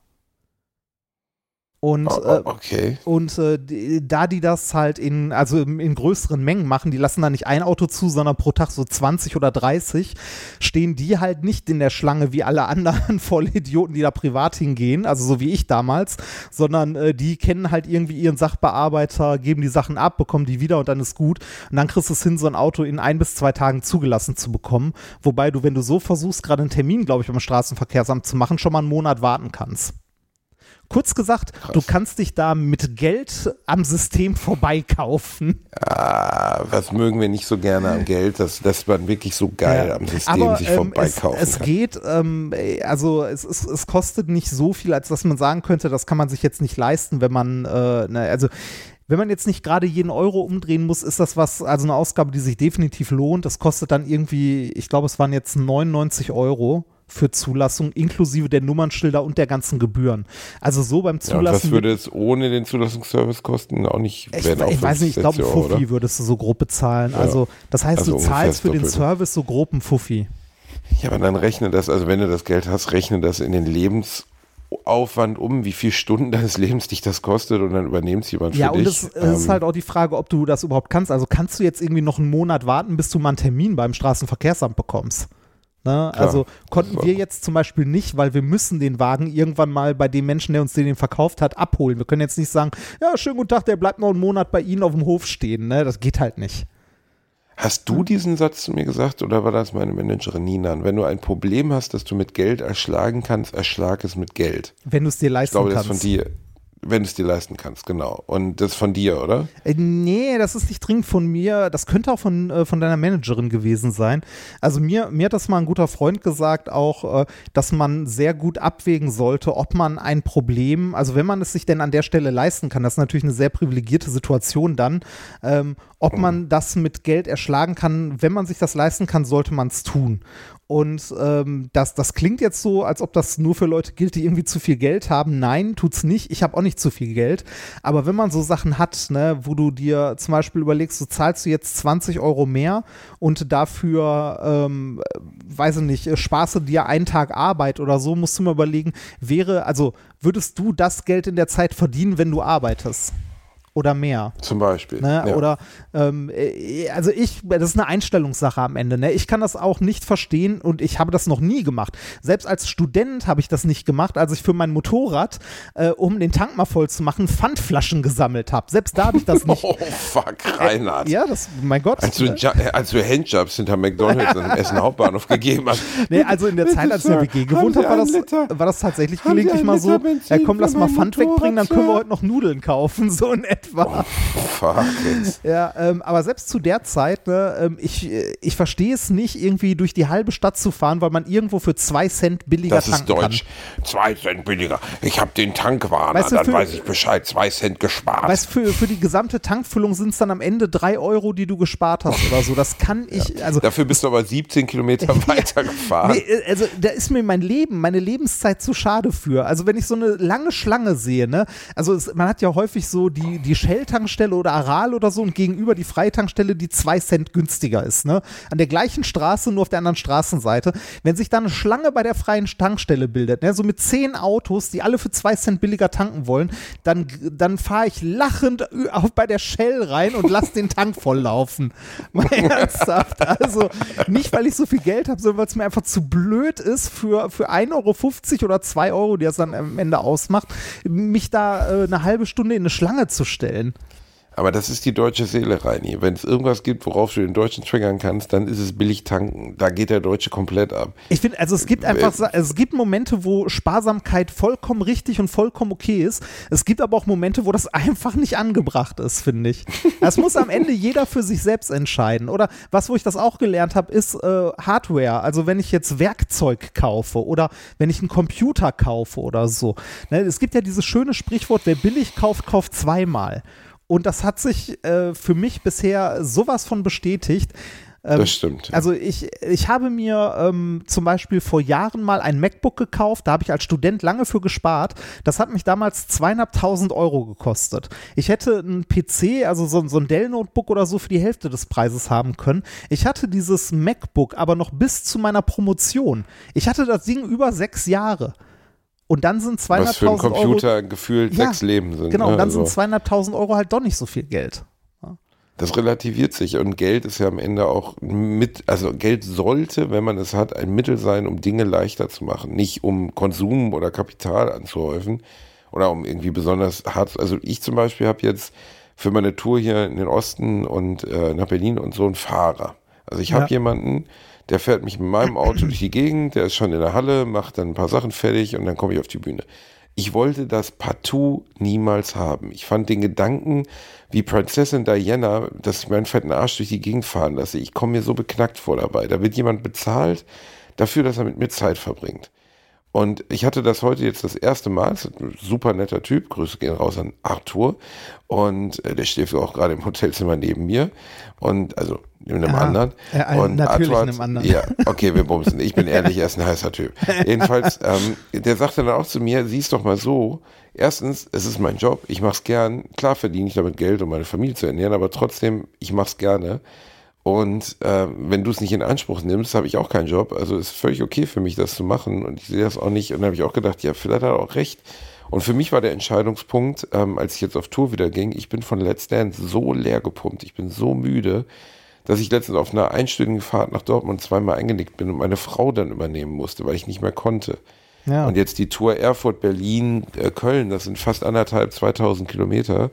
Und Oh, äh, okay. und äh, da die das halt in, also in, in größeren Mengen machen, die lassen da nicht ein Auto zu, sondern pro Tag so 20 oder 30, stehen die halt nicht in der Schlange wie alle anderen *laughs* Vollidioten, die da privat hingehen, also so wie ich damals, sondern äh, die kennen halt irgendwie ihren Sachbearbeiter, geben die Sachen ab, bekommen die wieder und dann ist gut. Und dann kriegst du es hin, so ein Auto in ein bis zwei Tagen zugelassen zu bekommen. Wobei du, wenn du so versuchst, gerade einen Termin, glaube ich, beim Straßenverkehrsamt zu machen, schon mal einen Monat warten kannst. Kurz gesagt, du kannst dich da mit Geld am System vorbeikaufen. Ah, was mögen wir nicht so gerne am Geld, dass, dass man wirklich so geil Ja. am System Aber, sich ähm, vorbeikaufen es, es kann. geht, ähm, also es, es, es kostet nicht so viel, als dass man sagen könnte, das kann man sich jetzt nicht leisten, wenn man, äh, ne, also wenn man jetzt nicht gerade jeden Euro umdrehen muss, ist das was, also eine Ausgabe, die sich definitiv lohnt. Das kostet dann irgendwie, ich glaube, es waren jetzt 99 Euro für Zulassung, inklusive der Nummernschilder und der ganzen Gebühren. Also so beim Ja, und was Zulassen. würde es ohne den Zulassungsservice kosten? Auch nicht, ich, auch ich weiß nicht, ich 5, glaube, 6 Euro, Fuffi oder? würdest du so grob bezahlen. Ja. Also, das heißt, Also du zahlst das für den. Service so grob einen Fuffi. Ja, aber dann rechne das, also wenn du das Geld hast, rechne das in den Lebensaufwand um, wie viele Stunden deines Lebens dich das kostet und dann übernimmt es jemand für Ja, und dich. es, es ist Ähm, halt auch die Frage, ob du das überhaupt kannst. Also kannst du jetzt irgendwie noch einen Monat warten, bis du mal einen Termin beim Straßenverkehrsamt bekommst? Ne? Also konnten wir jetzt zum Beispiel nicht, weil wir müssen den Wagen irgendwann mal bei dem Menschen, der uns den verkauft hat, abholen. Wir können jetzt nicht sagen, ja, schönen guten Tag, der bleibt noch einen Monat bei Ihnen auf dem Hof stehen. Ne? Das geht halt nicht. Hast du diesen Satz zu mir gesagt oder war das meine Managerin Nina? Wenn du ein Problem hast, das du mit Geld erschlagen kannst, erschlag es mit Geld. Wenn du es dir Ich leisten glaube, das kannst. ist von dir, wenn du es dir leisten kannst, genau. Und das ist von dir, oder? Äh, Nee, das ist nicht dringend von mir. Das könnte auch von, äh, von deiner Managerin gewesen sein. Also mir, mir hat das mal ein guter Freund gesagt, auch, äh, dass man sehr gut abwägen sollte, ob man ein Problem, also wenn man es sich denn an der Stelle leisten kann, das ist natürlich eine sehr privilegierte Situation dann, ähm, ob man das mit Geld erschlagen kann. Wenn man sich das leisten kann, sollte man es tun. Und ähm, das, das klingt jetzt so, als ob das nur für Leute gilt, die irgendwie zu viel Geld haben. Nein, tut's nicht. Ich habe auch nicht zu viel Geld. Aber wenn man so Sachen hat, ne, wo du dir zum Beispiel überlegst, du zahlst du jetzt 20 Euro mehr und dafür, ähm, weiß ich nicht, sparst du dir einen Tag Arbeit oder so, musst du mal überlegen, wäre, also würdest du das Geld in der Zeit verdienen, wenn du arbeitest? Oder mehr? Zum Beispiel. Ne? Ja. Oder ähm, äh, also ich, das ist eine Einstellungssache am Ende. Ne? Ich kann das auch nicht verstehen und ich habe das noch nie gemacht. Selbst als Student habe ich das nicht gemacht, als ich für mein Motorrad, äh, um den Tank mal voll zu machen, Pfandflaschen gesammelt habe. Selbst da habe ich das nicht. *laughs* Oh, fuck, Reinhard. ja, das, mein Gott. Als du? Ja- äh, als du Handjobs hinter McDonalds am Essen Hauptbahnhof *laughs* gegeben hast. Nee, also in der Zeit, als ich in der WG gewohnt habe, war das, war das tatsächlich gelegentlich mal so, ja komm, lass mal Pfand wegbringen, dann können wir heute noch Nudeln kaufen, *laughs* so in etwa. Fuck it. *laughs* Ja, ähm, aber selbst zu der Zeit, ne, ähm, ich, ich verstehe es nicht, irgendwie durch die halbe Stadt zu fahren, weil man irgendwo für zwei Cent billiger Das ist tanken Deutsch. Zwei Cent billiger. Ich habe den Tankwarner, Weißt du, dann für- weiß ich Bescheid. Zwei Cent gespart. kann. Weißt du, für, für die gesamte Tankfüllung sind es dann am Ende drei Euro, die du gespart hast oder so. Das kann *laughs* ich, also Dafür bist du aber 17 Kilometer *laughs* weiter gefahren. Nee, äh, also da ist mir mein Leben, meine Lebenszeit zu schade für. Also wenn ich so eine lange Schlange sehe, ne, also es, man hat ja häufig so die, die Shell-Tankstelle oder Aral oder so und gegenüber die Freitankstelle, die zwei Cent günstiger ist, ne? An der gleichen Straße, nur auf der anderen Straßenseite. Wenn sich da eine Schlange bei der freien Tankstelle bildet, ne, so mit zehn Autos, die alle für zwei Cent billiger tanken wollen, dann, dann fahre ich lachend auf bei der Shell rein und lass den Tank volllaufen. *laughs* Mal ernsthaft. Also nicht, weil ich so viel Geld habe, sondern weil es mir einfach zu blöd ist, für, für 1,50 Euro oder 2 Euro, die das dann am Ende ausmacht, mich da äh, eine halbe Stunde in eine Schlange zu stellen. interested Aber das ist die deutsche Seele, Reini. Wenn es irgendwas gibt, worauf du den Deutschen triggern kannst, dann ist es billig tanken. Da geht der Deutsche komplett ab. Ich finde, also es gibt einfach, Sa- es gibt Momente, wo Sparsamkeit vollkommen richtig und vollkommen okay ist. Es gibt aber auch Momente, wo das *laughs* einfach nicht angebracht ist, finde ich. Das muss am Ende jeder für sich selbst entscheiden. Oder was, wo ich das auch gelernt habe, ist äh, Hardware. Also wenn ich jetzt Werkzeug kaufe oder wenn ich einen Computer kaufe oder so. Ne, es gibt ja dieses schöne Sprichwort, wer billig kauft, kauft zweimal. Und das hat sich äh, für mich bisher sowas von bestätigt. Ähm, Das stimmt. Also ich, ich habe mir ähm, zum Beispiel vor Jahren mal ein MacBook gekauft, da habe ich als Student lange für gespart. Das hat mich damals zweieinhalbtausend Euro gekostet. Ich hätte einen PC, also so, so ein Dell-Notebook oder so für die Hälfte des Preises haben können. Ich hatte dieses MacBook aber noch bis zu meiner Promotion. Ich hatte das Ding über sechs Jahre. Und dann sind Was für ein zweieinhalbtausend Euro. Computer gefühlt Ja, sechs Leben sind. Genau, ne? und dann Also, sind zweieinhalbtausend Euro halt doch nicht so viel Geld. das relativiert sich und Geld ist ja am Ende auch mit, also Geld sollte, wenn man es hat, ein Mittel sein, um Dinge leichter zu machen. Nicht um Konsum oder Kapital anzuhäufen oder um irgendwie besonders hart. Also ich zum Beispiel habe jetzt für meine Tour hier in den Osten und äh, nach Berlin und so einen Fahrer. Also ich habe Ja. jemanden, der fährt mich mit meinem Auto durch die Gegend, der ist schon in der Halle, macht dann ein paar Sachen fertig und dann komme ich auf die Bühne. Ich wollte das partout niemals haben. Ich fand den Gedanken, wie Prinzessin Diana, dass ich meinen fetten Arsch durch die Gegend fahren lasse, ich komme mir so beknackt vor dabei. Da wird jemand bezahlt dafür, dass er mit mir Zeit verbringt. Und ich hatte das heute jetzt das erste Mal. Das ist ein super netter Typ. Grüße gehen raus an Arthur. Und äh, der steht auch gerade im Hotelzimmer neben mir. Und also in einem Ja, anderen. äh, äh, und natürlich Arthur in einem anderen. Ja, okay, wir bumsen. Ich bin ehrlich, er ist ein heißer Typ. *laughs* Jedenfalls, ähm, der sagte dann auch zu mir, siehst doch mal so. Erstens, es ist mein Job. Ich mach's gern. Klar verdiene ich damit Geld, um meine Familie zu ernähren, aber trotzdem, ich mach's gerne. Und äh, wenn du es nicht in Anspruch nimmst, habe ich auch keinen Job. Also ist völlig okay für mich, das zu machen. Und ich sehe das auch nicht. Und dann habe ich auch gedacht, ja, vielleicht hat er auch recht. Und für mich war der Entscheidungspunkt, ähm, als ich jetzt auf Tour wieder ging, ich bin von Let's Dance so leer gepumpt, ich bin so müde, dass ich letztens auf einer einstündigen Fahrt nach Dortmund zweimal eingenickt bin und meine Frau dann übernehmen musste, weil ich nicht mehr konnte. Ja. Und jetzt die Tour Erfurt, Berlin, äh, Köln, das sind fast anderthalb, 2000 Kilometer.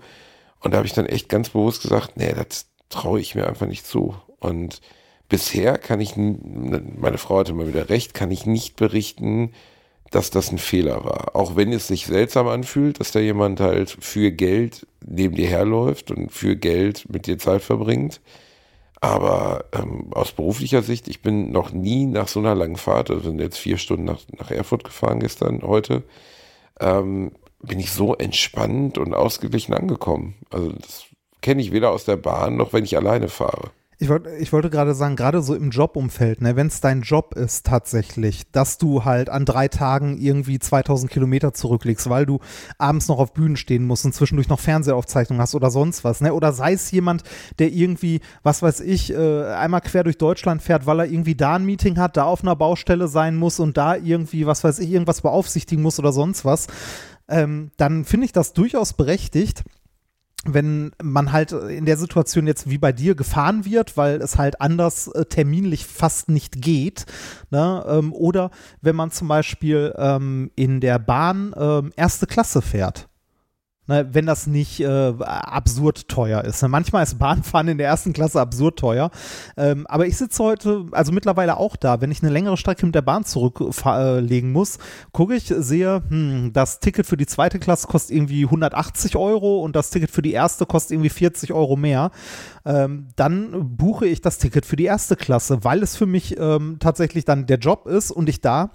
Und da habe ich dann echt ganz bewusst gesagt, nee, das traue ich mir einfach nicht zu. Und bisher kann ich, n- meine Frau hatte mal wieder recht, kann ich nicht berichten, dass das ein Fehler war. Auch wenn es sich seltsam anfühlt, dass da jemand halt für Geld neben dir herläuft und für Geld mit dir Zeit verbringt. Aber ähm, aus beruflicher Sicht, ich bin noch nie nach so einer langen Fahrt, also sind jetzt vier Stunden nach, nach Erfurt gefahren gestern, heute, ähm, bin ich so entspannt und ausgeglichen angekommen. Also das kenne ich weder aus der Bahn noch wenn ich alleine fahre. Ich, wollt, ich wollte gerade sagen, gerade so im Jobumfeld, ne, wenn es dein Job ist tatsächlich, dass du halt an drei Tagen irgendwie 2000 Kilometer zurücklegst, weil du abends noch auf Bühnen stehen musst und zwischendurch noch Fernsehaufzeichnungen hast oder sonst was, ne? Oder sei es jemand, der irgendwie, was weiß ich, äh, einmal quer durch Deutschland fährt, weil er irgendwie da ein Meeting hat, da auf einer Baustelle sein muss und da irgendwie, was weiß ich, irgendwas beaufsichtigen muss oder sonst was, ähm, dann finde ich das durchaus berechtigt wenn man halt in der Situation jetzt wie bei dir gefahren wird, weil es halt anders äh, terminlich fast nicht geht, ne? ähm, oder wenn man zum Beispiel ähm, in der Bahn ähm, erste Klasse fährt. Ne, wenn das nicht äh, absurd teuer ist. Ne? Manchmal ist Bahnfahren in der ersten Klasse absurd teuer. Ähm, aber ich sitze heute, also mittlerweile auch da, wenn ich eine längere Strecke mit der Bahn zurücklegen muss, gucke ich, sehe, hm, das Ticket für die zweite Klasse kostet irgendwie 180 Euro und das Ticket für die erste kostet irgendwie 40 Euro mehr. Ähm, dann buche ich das Ticket für die erste Klasse, weil es für mich ähm, tatsächlich dann der Job ist und ich da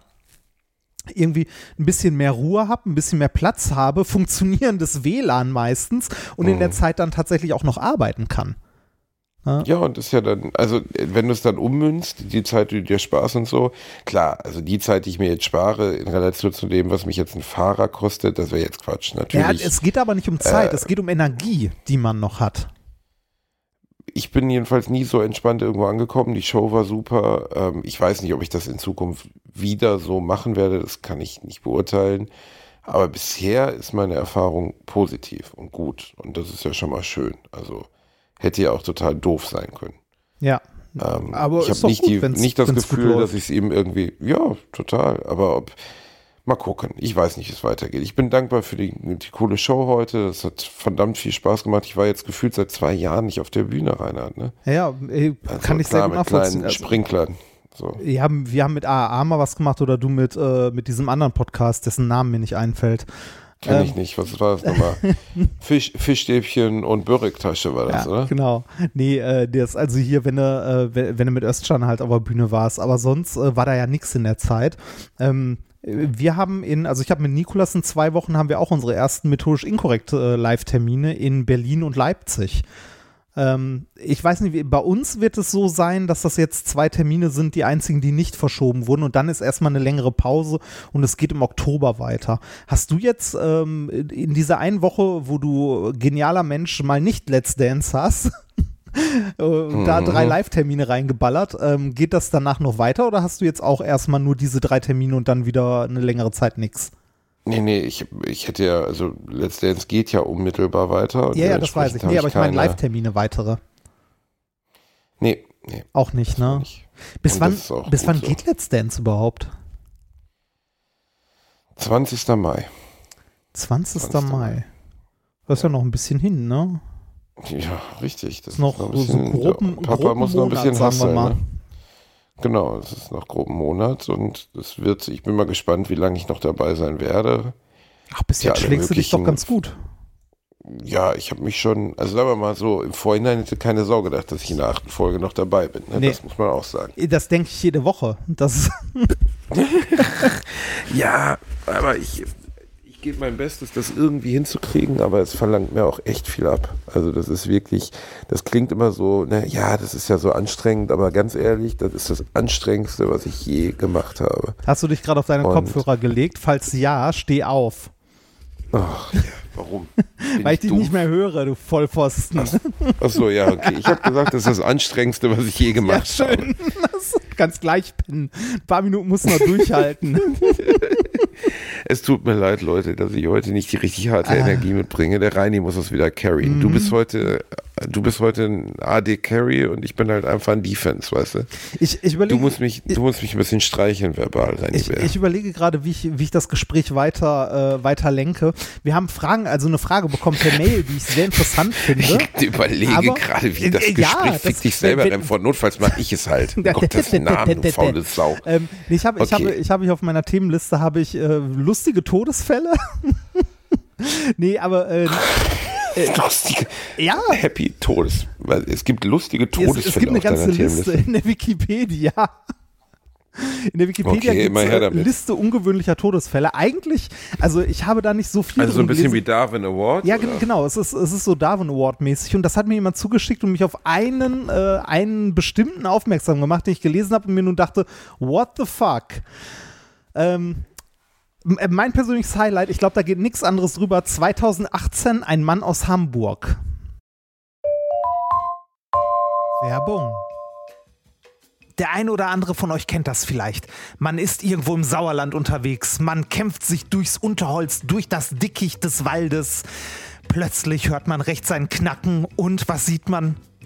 irgendwie ein bisschen mehr Ruhe habe, ein bisschen mehr Platz habe, *laughs* funktionierendes WLAN meistens und in der Zeit dann tatsächlich auch noch arbeiten kann. Ja, und das ist ja dann, also wenn du es dann ummünzt, die Zeit, die du dir sparst und so, klar, also die Zeit, die ich mir jetzt spare, in Relation zu dem, was mich jetzt ein Fahrer kostet, das wäre jetzt Quatsch. Ja, Natürlich. es geht aber nicht um Zeit, äh, es geht um Energie, die man noch hat. Ich bin jedenfalls nie so entspannt irgendwo angekommen. Die Show war super. Ähm, ich weiß nicht, ob ich das in Zukunft wieder so machen werde. Das kann ich nicht beurteilen. Aber bisher ist meine Erfahrung positiv und gut. Und das ist ja schon mal schön. Also hätte ja auch total doof sein können. Ja. Ähm, Aber ich habe nicht, gut, die- wenn's- nicht das Gefühl, dass ich es ihm irgendwie, ja, total. Aber ob, mal gucken. Ich weiß nicht, wie es weitergeht. Ich bin dankbar für die, die coole Show heute. Das hat verdammt viel Spaß gemacht. Ich war jetzt gefühlt seit zwei Jahren nicht auf der Bühne, Reinhard. Ne? Ja, ey, Also kann ich sehr klar, gut mit nachvollziehen. kleinen Also, Sprinklern. So. wir, haben, wir haben mit AAA mal was gemacht oder du mit, äh, mit diesem anderen Podcast, dessen Namen mir nicht einfällt. Kenn Ähm. ich nicht. Was war das nochmal? *laughs* Fisch, Fischstäbchen und Börigtasche war das, Ja, oder? genau. Nee, äh, das, also hier, wenn du, äh, wenn, wenn du mit Östschan halt auf der Bühne warst, aber sonst äh, war da ja nichts in der Zeit. Ähm, wir haben in, also ich habe mit Nikolas in zwei Wochen haben wir auch unsere ersten methodisch inkorrekt äh, Live-Termine in Berlin und Leipzig. Ähm, ich weiß nicht, bei uns wird es so sein, dass das jetzt zwei Termine sind, die einzigen, die nicht verschoben wurden und dann ist erstmal eine längere Pause und es geht im Oktober weiter. Hast du jetzt ähm, in dieser einen Woche, wo du genialer Mensch mal nicht Let's Dance hast, *laughs* da drei Live-Termine reingeballert, ähm, geht das danach noch weiter oder hast du jetzt auch erstmal nur diese drei Termine und dann wieder eine längere Zeit nix? Nee, nee, ich, ich hätte ja, also Let's Dance geht ja unmittelbar weiter. Ja, ja, das weiß ich. Nee, aber ich meine Live-Termine weitere. Nee, nee. Auch nicht, ne? nicht. Bis Und wann, bis wann so. geht Let's Dance überhaupt? 20. Mai. 20. 20. Mai. Das ist ja noch ein bisschen hin, ne? Ja, richtig. Das Ist noch ein so bisschen- groben, Papa groben muss noch ein Monat, bisschen hasseln. mal. Ne? Genau, es ist noch groben Monat und das wird, ich bin mal gespannt, wie lange ich noch dabei sein werde. Ach, bis Ja, jetzt schlägst du dich doch ganz gut. Ja, ich habe mich schon, also sagen wir mal so, im Vorhinein hätte keine Sau gedacht, dass ich in der achten Folge noch dabei bin. Ne? Nee. Das muss man auch sagen. Das denke ich jede Woche. Das *laughs* *laughs* Ja, aber ich gebe mein Bestes, das irgendwie hinzukriegen, aber es verlangt mir auch echt viel ab. Also das ist wirklich, das klingt immer so, na ja, das ist ja so anstrengend, aber ganz ehrlich, das ist das Anstrengendste, was ich je gemacht habe. hast du dich gerade auf deine Und- Kopfhörer gelegt? Falls ja, steh auf. Ach, ja, warum? *laughs* Bin Weil ich dich nicht mehr höre, du Vollpfosten. Achso, ja, okay. Ich habe gesagt, das ist das Anstrengendste, was ich je Ja, gemacht habe. schön. *laughs* Das kannst gleich pennen. Ein paar Minuten du noch durchhalten. *laughs* Es tut mir leid, Leute, dass ich heute nicht die richtig harte Ah. Energie mitbringe. Der Reini muss es wieder carryen. Du Mhm. bist heute, du bist heute ein AD Carry und ich bin halt einfach ein Defense, weißt du? Ich, ich Du überlege, musst mich, du musst mich ein bisschen streicheln verbal, Reini. ich, ich überlege gerade, wie ich, wie ich das Gespräch weiter, äh, weiter lenke. Wir haben Fragen, also eine Frage bekommen per Mail, die ich sehr interessant *laughs* finde. Ich überlege Aber- gerade, wie das Äh, ja, Gespräch das- fick dich selber wenn- rennt vor. Notfalls mache ich es halt. Gottes Namen, du faule Sau. Ähm, nee, ich habe ich Okay. habe ich habe ich auf meiner Themenliste habe ich äh, lustige Todesfälle. *laughs* nee, aber äh, Lustige, ja, happy Todes. Weil es gibt lustige es, Todesfälle es gibt eine ganze Liste in der Wikipedia. In der Wikipedia Okay, gibt es äh, damit. Liste ungewöhnlicher Todesfälle. Eigentlich, also ich habe da nicht so viel Also so ein bisschen gelesen. wie Darwin Award. Ja, oder? gen- genau. Es ist, es ist so Darwin Award mäßig und das hat mir jemand zugeschickt und mich auf einen, äh, einen bestimmten aufmerksam gemacht, den ich gelesen habe und mir nun dachte, what the fuck? Ähm, äh, mein persönliches Highlight, ich glaube, da geht nichts anderes drüber. 2018, ein Mann aus Hamburg. Werbung. Der eine oder andere von euch kennt das vielleicht. Man ist irgendwo im Sauerland unterwegs, man kämpft sich durchs Unterholz, durch das Dickicht des Waldes. Plötzlich hört man rechts ein Knacken und was sieht man?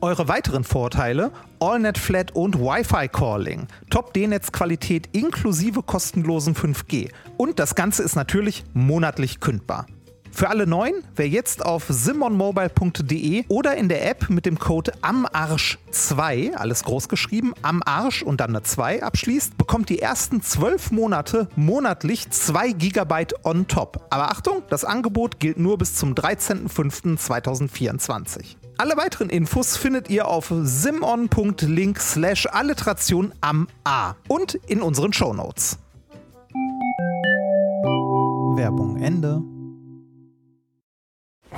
Eure weiteren Vorteile: AllNet Flat und Wi-Fi Calling, Top D-Netz-Qualität inklusive kostenlosen 5G. Und das Ganze ist natürlich monatlich kündbar. Für alle Neuen, wer jetzt auf simonmobile.de oder in der App mit dem Code AMARSCH2, alles groß geschrieben, am Arsch und dann eine 2 abschließt, bekommt die ersten 12 Monate monatlich 2 GB on top. Aber Achtung, das Angebot gilt nur bis zum 13.05.2024. Alle weiteren Infos findet ihr auf simon.link slash Alliteration am A und in unseren Shownotes. Werbung Ende.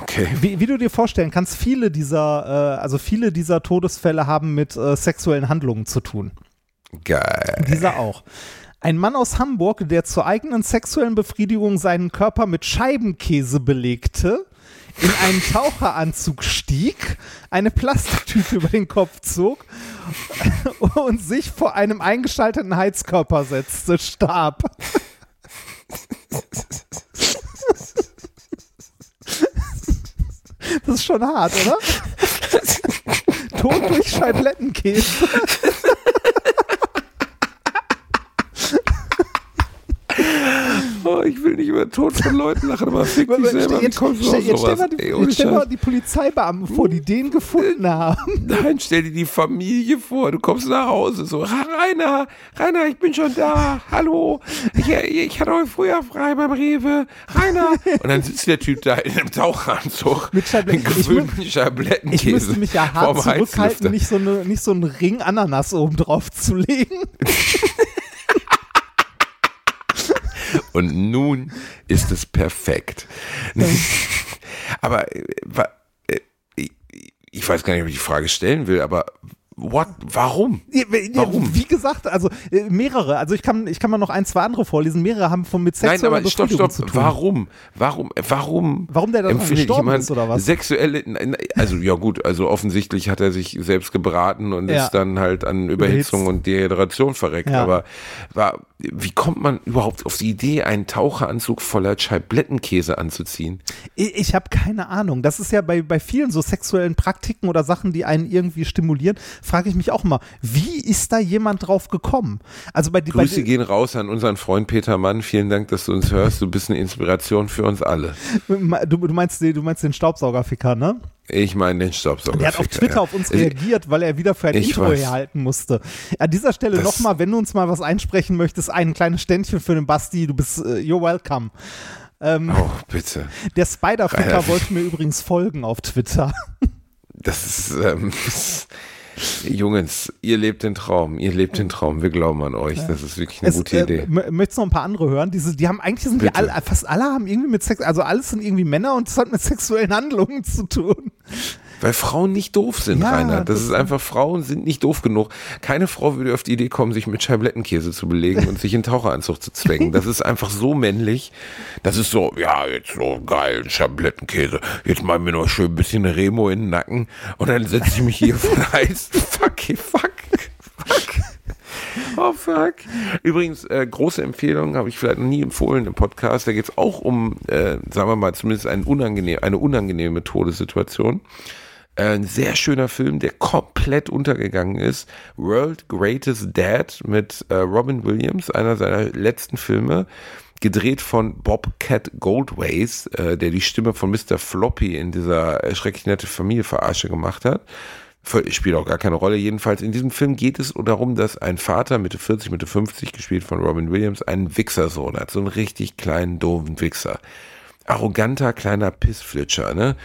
Okay. Wie, wie du dir vorstellen kannst, viele dieser, äh, also viele dieser Todesfälle haben mit äh, sexuellen Handlungen zu tun. Geil. Dieser auch. Ein Mann aus Hamburg, der zur eigenen sexuellen Befriedigung seinen Körper mit Scheibenkäse belegte, in einen Taucheranzug stieg, eine Plastiktüte über den Kopf zog und sich vor einem eingeschalteten Heizkörper setzte, starb. Das ist schon hart, oder? Tod durch Scheiblettenkäse. Oh, ich will nicht über den Tod von Leuten lachen, aber fick dich selber. Jetzt, kommst du jetzt stell mal die, Ey, ohne jetzt stell mal Scheiß. die Polizeibeamten vor, die den gefunden haben. *laughs* Nein, stell dir die Familie vor. Du kommst nach Hause so, "Ha, Rainer, Rainer, ich bin schon da. Hallo, ich, ich hatte heute früher frei beim Rewe. Rainer. Und dann sitzt der Typ da in einem Tauchanzug Mit mit gewöhnten Scheiblettenkäse Ich müsste mich ja hart zurückhalten, nicht so, eine, nicht so einen Ring Ananas oben drauf zu legen. *laughs* Und nun ist es perfekt. *laughs* aber äh, äh, ich- ich weiß gar nicht, ob ich die Frage stellen will, aber what, warum? Warum? Wie gesagt, also äh, mehrere. Also ich kann, ich kann mal noch ein, zwei andere vorlesen. Mehrere haben von mit Nein, sexueller aber stopp, stopp. zu tun. Warum? Warum? Warum? Warum der dann empfindet gestorben jemand ist, oder was? Sexuelle, nein, also ja gut, also offensichtlich hat er sich selbst gebraten und Ja. ist dann halt an Überhitzung Überhitzt. und Dehydration verreckt. Ja. Aber war, wie kommt man überhaupt auf die Idee, einen Taucheranzug voller Scheiblettenkäse anzuziehen? Ich, ich habe keine Ahnung. Das ist ja bei, bei vielen so sexuellen Praktiken oder Sachen, die einen irgendwie stimulieren, frage ich mich auch immer, wie ist da jemand drauf gekommen? Also bei, die- bei Grüße gehen raus an unseren Freund Peter Mann. Vielen Dank, dass du uns hörst. Du bist eine Inspiration für uns alle. du, du meinst den, du meinst den Staubsaugerficker, ne? Ich meine den Staubsauger. Der hat auf Twitter auf uns reagiert, weil er wieder für ein Ich Intro weiß. herhalten musste. An dieser Stelle nochmal, wenn du uns mal was einsprechen möchtest, ein kleines Ständchen für den Basti, du bist, äh, you're welcome. Ähm, Oh, bitte. Der Spider-Ficker wollte mir übrigens folgen auf Twitter. Das ist, ähm, *laughs* Jungs, ihr lebt den Traum, ihr lebt den Traum, wir glauben an euch, das ist wirklich eine Es, gute äh, Idee. Möchtest du noch ein paar andere hören? Diese, die haben eigentlich sind die alle, fast alle haben irgendwie mit Sex, also alles sind irgendwie Männer und es hat mit sexuellen Handlungen zu tun. Weil Frauen nicht doof sind, Ja, Rainer. Das, das- ist einfach, Frauen sind nicht doof genug. Keine Frau würde auf die Idee kommen, sich mit Scheiblettenkäse zu belegen und sich in Taucheranzug zu zwängen. Das ist einfach so männlich. Das ist so, ja, jetzt so geil, Scheiblettenkäse. Jetzt mal mir noch schön ein bisschen Remo in den Nacken und dann setze ich mich hier voll heiß. Fuck, fuck, fuck. Oh fuck. Übrigens, äh, große Empfehlung, habe ich vielleicht noch nie empfohlen im Podcast. Da geht es auch um, äh, sagen wir mal, zumindest ein unangenehm, eine unangenehme Todessituation. Äh, Ein sehr schöner Film, der komplett untergegangen ist. World Greatest Dad mit äh, Robin Williams, einer seiner letzten Filme. Gedreht von Bobcat Goldways, äh, der die Stimme von Mr. Floppy in dieser schrecklich nette Familie verarsche gemacht hat. Spielt auch gar keine Rolle. Jedenfalls in diesem Film geht es darum, dass ein Vater Mitte 40, Mitte 50, gespielt von Robin Williams, einen Wichsersohn hat. So einen richtig kleinen, doofen Wichser. Arroganter, kleiner Pissflitscher, ne?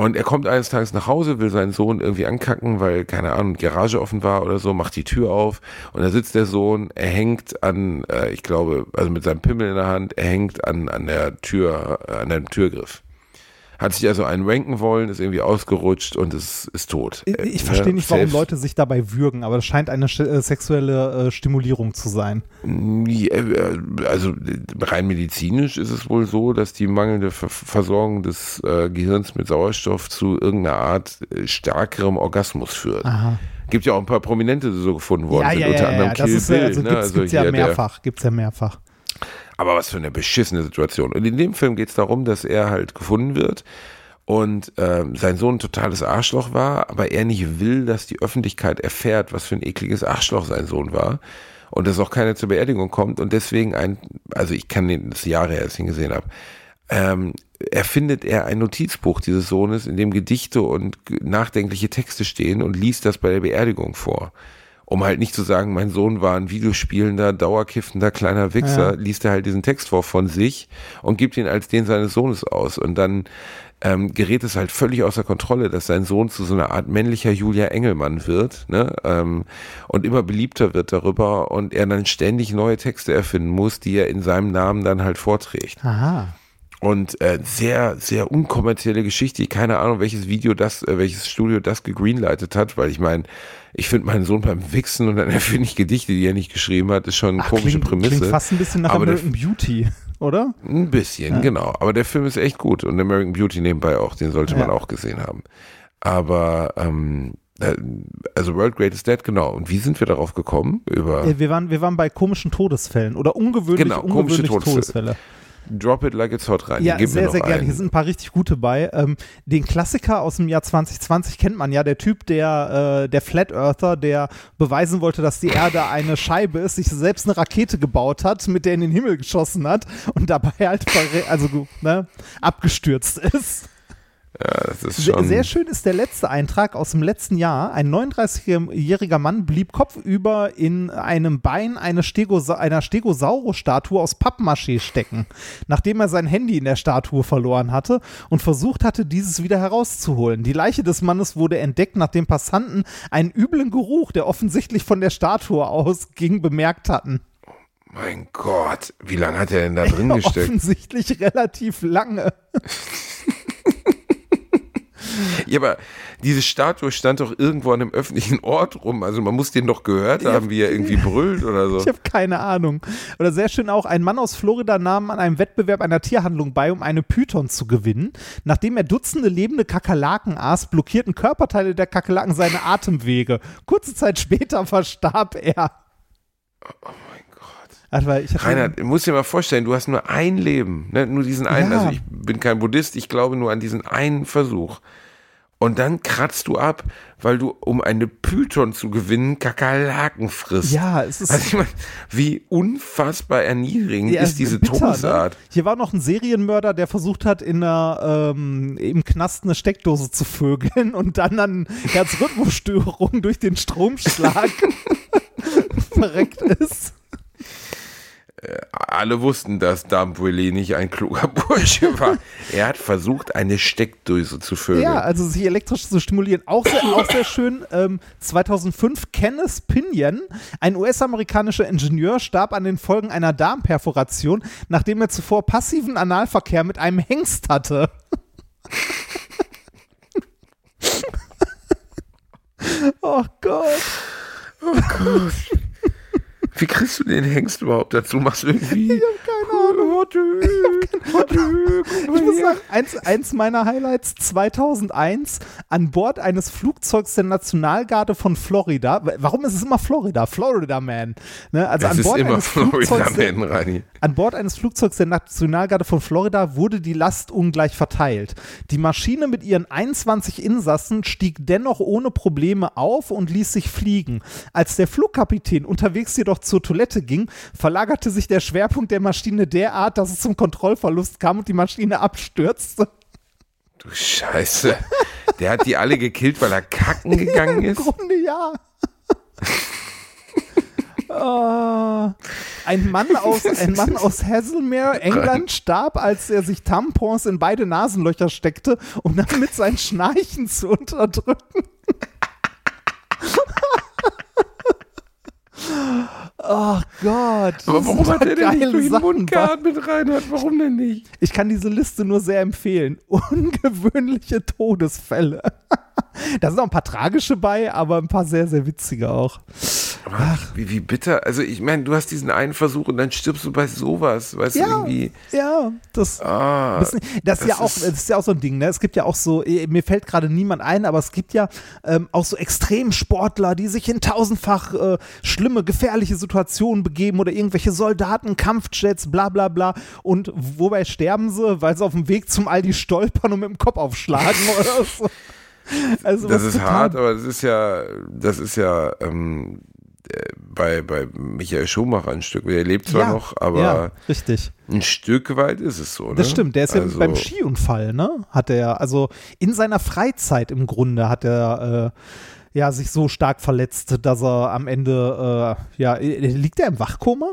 Und er kommt eines Tages nach Hause, will seinen Sohn irgendwie ankacken, weil, keine Ahnung, Garage offen war oder so, macht die Tür auf und da sitzt der Sohn, er hängt an, äh, ich glaube, also mit seinem Pimmel in der Hand, er hängt an, an der Tür, äh, an dem Türgriff. Hat sich also einen wanken wollen, ist irgendwie ausgerutscht und ist, ist tot. Ich, ich ne? verstehe nicht, warum Selbst- Leute sich dabei würgen, aber das scheint eine äh, sexuelle äh, Stimulierung zu sein. Ja, äh, Also rein medizinisch ist es wohl so, dass die mangelnde Ver Versorgung des Gehirns mit Sauerstoff zu irgendeiner Art stärkerem Orgasmus führt. Aha. Gibt ja auch ein paar Prominente, die so gefunden worden Ja, sind, ja, unter ja, anderem ja, das Kill ist ja, Bill. also ne? gibt's, also gibt's ja hier der- mehrfach, gibt's ja mehrfach. Aber was für eine beschissene Situation. Und in dem Film geht es darum, dass er halt gefunden wird und ähm, sein Sohn ein totales Arschloch war, aber er nicht will, dass die Öffentlichkeit erfährt, was für ein ekliges Arschloch sein Sohn war. Und dass auch keiner zur Beerdigung kommt und deswegen ein, also ich kann den das Jahre her, als ich ihn habe, ähm, erfindet er ein Notizbuch dieses Sohnes, in dem Gedichte und nachdenkliche Texte stehen und liest das bei der Beerdigung vor. Um halt nicht zu sagen, mein Sohn war ein videospielender, dauerkiffender kleiner Wichser, Ja. liest er halt diesen Text vor von sich und gibt ihn als den seines Sohnes aus. Und dann ähm, gerät es halt völlig außer Kontrolle, dass sein Sohn zu so einer Art männlicher Julia Engelmann wird ne? ähm, und immer beliebter wird darüber und er dann ständig neue Texte erfinden muss, die er in seinem Namen dann halt vorträgt. Aha. Und äh, sehr, sehr unkommerzielle Geschichte. Keine Ahnung, welches Video das, äh, welches Studio das gegreenlightet hat, weil ich meine, ich finde meinen Sohn beim Wichsen und dann *laughs* erfinde ich Gedichte, die er nicht geschrieben hat, ist schon eine Ach, komische klingt, Prämisse. Klingt fast ein bisschen nach Aber der- American Beauty, *laughs* oder? Ein bisschen, genau. Aber der Film ist echt gut und American Beauty nebenbei auch, den sollte man Ja. auch gesehen haben. Aber ähm, äh, also World Greatest Dead, genau. Und wie sind wir darauf gekommen? Über Äh, Wir waren, wir waren bei komischen Todesfällen oder ungewöhnlich, Genau, komische ungewöhnliche Todesfälle. Todesfälle. Drop It Like It's Hot rein. Ja, Gib sehr, sehr gerne. Hier sind ein paar richtig gute bei. Ähm, den Klassiker aus dem Jahr 2020 kennt man ja. Der Typ, der, äh, der Flat Earther, der beweisen wollte, dass die Erde eine Scheibe ist, sich selbst eine Rakete gebaut hat, mit der er in den Himmel geschossen hat und dabei halt also, ne, abgestürzt ist. Ja, Sehr, sehr schön ist der letzte Eintrag aus dem letzten Jahr. Ein 39-jähriger Mann blieb kopfüber in einem Bein eine Stegosa einer Stegosaurus-Statue aus Pappmaché stecken, nachdem er sein Handy in der Statue verloren hatte und versucht hatte, dieses wieder herauszuholen. Die Leiche des Mannes wurde entdeckt, nachdem Passanten einen üblen Geruch, der offensichtlich von der Statue ausging, bemerkt hatten. Mein Gott, wie lange hat er denn da drin *laughs* gesteckt? Offensichtlich relativ lange. *laughs* *laughs* Ja, aber diese Statue stand doch irgendwo an einem öffentlichen Ort rum. Also man muss den doch gehört haben, wie er irgendwie brüllt oder so. *laughs* Ich habe keine Ahnung. Oder sehr schön auch, ein Mann aus Florida nahm an einem Wettbewerb einer Tierhandlung bei, um eine Python zu gewinnen. Nachdem er Dutzende lebende Kakerlaken aß, blockierten Körperteile der Kakerlaken seine Atemwege. Kurze Zeit später verstarb er. Oh mein Gott. Also, weil ich Reinhard, du musst dir mal vorstellen, du hast nur ein Leben, ne? nur diesen einen. Ja. Also ich bin kein Buddhist, ich glaube nur an diesen einen Versuch. Und dann kratzt du ab, weil du, um eine Python zu gewinnen, Kakerlaken frisst. Ja, es ist. Also ich meine, wie unfassbar erniedrigend Ja, ist diese bitter, Todesart. Ne? Hier war noch ein Serienmörder, der versucht hat, in einer, ähm, im Knast eine Steckdose zu vögeln *laughs* und dann an Herzrhythmusstörung durch den Stromschlag *laughs* verreckt ist. Alle wussten, dass Dampueli nicht ein kluger *laughs* Bursche war. Er hat versucht, eine Steckdose zu vögeln. Ja, also sich elektrisch zu stimulieren. Auch sehr, auch sehr schön. Ähm, 2005 Kenneth Pinion, ein US-amerikanischer Ingenieur, starb an den Folgen einer Darmperforation, nachdem er zuvor passiven Analverkehr mit einem Hengst hatte. *laughs* oh Gott. Wie kriegst du den Hengst überhaupt dazu? Machst du irgendwie. Ich hab keine Ahnung. Warte, guck Ich muss sagen, eins, eins meiner Highlights 2001 an Bord eines Flugzeugs der Nationalgarde von Florida. Warum ist es immer Florida? Florida Man. Ne? Also Das an ist Bord immer eines Flugzeugs Florida Man, Reini. An Bord eines Flugzeugs der Nationalgarde von Florida wurde die Last ungleich verteilt. Die Maschine mit ihren 21 Insassen stieg dennoch ohne Probleme auf und ließ sich fliegen. Als der Flugkapitän unterwegs jedoch zur Toilette ging, verlagerte sich der Schwerpunkt der Maschine derart, dass es zum Kontrollverlust kam und die Maschine abstürzte. Du Scheiße. Der hat die alle gekillt, weil er kacken gegangen *laughs* Im ist. Grunde ja. *laughs* Ah, ein Mann *laughs* aus, ein Mann aus Haslemere, England, starb, als er sich Tampons in beide Nasenlöcher steckte, um damit sein Schnarchen zu unterdrücken. *laughs* Oh Gott. Aber warum hat er denn nicht durch den Mund geatmet, Reinhard? Warum denn nicht? Ich kann diese Liste nur sehr empfehlen. *laughs* Ungewöhnliche Todesfälle. Da sind auch ein paar tragische bei, aber ein paar sehr, sehr witzige auch. Aber wie, wie bitter. Also ich meine, du hast diesen einen Versuch und dann stirbst du bei sowas. Weißt du, Ja, irgendwie. ja, das, Ah, das, das, ist ja das auch, ist- das ist ja auch so ein Ding, ne? Es gibt ja auch so, eh, mir fällt gerade niemand ein, aber es gibt ja ähm, auch so Extremsportler, die sich in tausendfach äh, schlimme, gefährliche Situationen begeben oder irgendwelche Soldaten, Kampfjets, bla bla bla. Und wobei sterben sie, weil sie auf dem Weg zum Aldi stolpern und mit dem Kopf aufschlagen *laughs* oder so. Also das ist hart, aber das ist ja, das ist ja ähm, äh, bei, bei Michael Schumacher ein Stück. Er lebt zwar ja, noch, aber ja, richtig. ein Stück weit ist es so. Ne? Das stimmt, der ist ja Also, beim Skiunfall, ne? Hat er, also in seiner Freizeit im Grunde hat er äh, ja sich so stark verletzt, dass er am Ende, äh, ja, äh, liegt er im Wachkoma?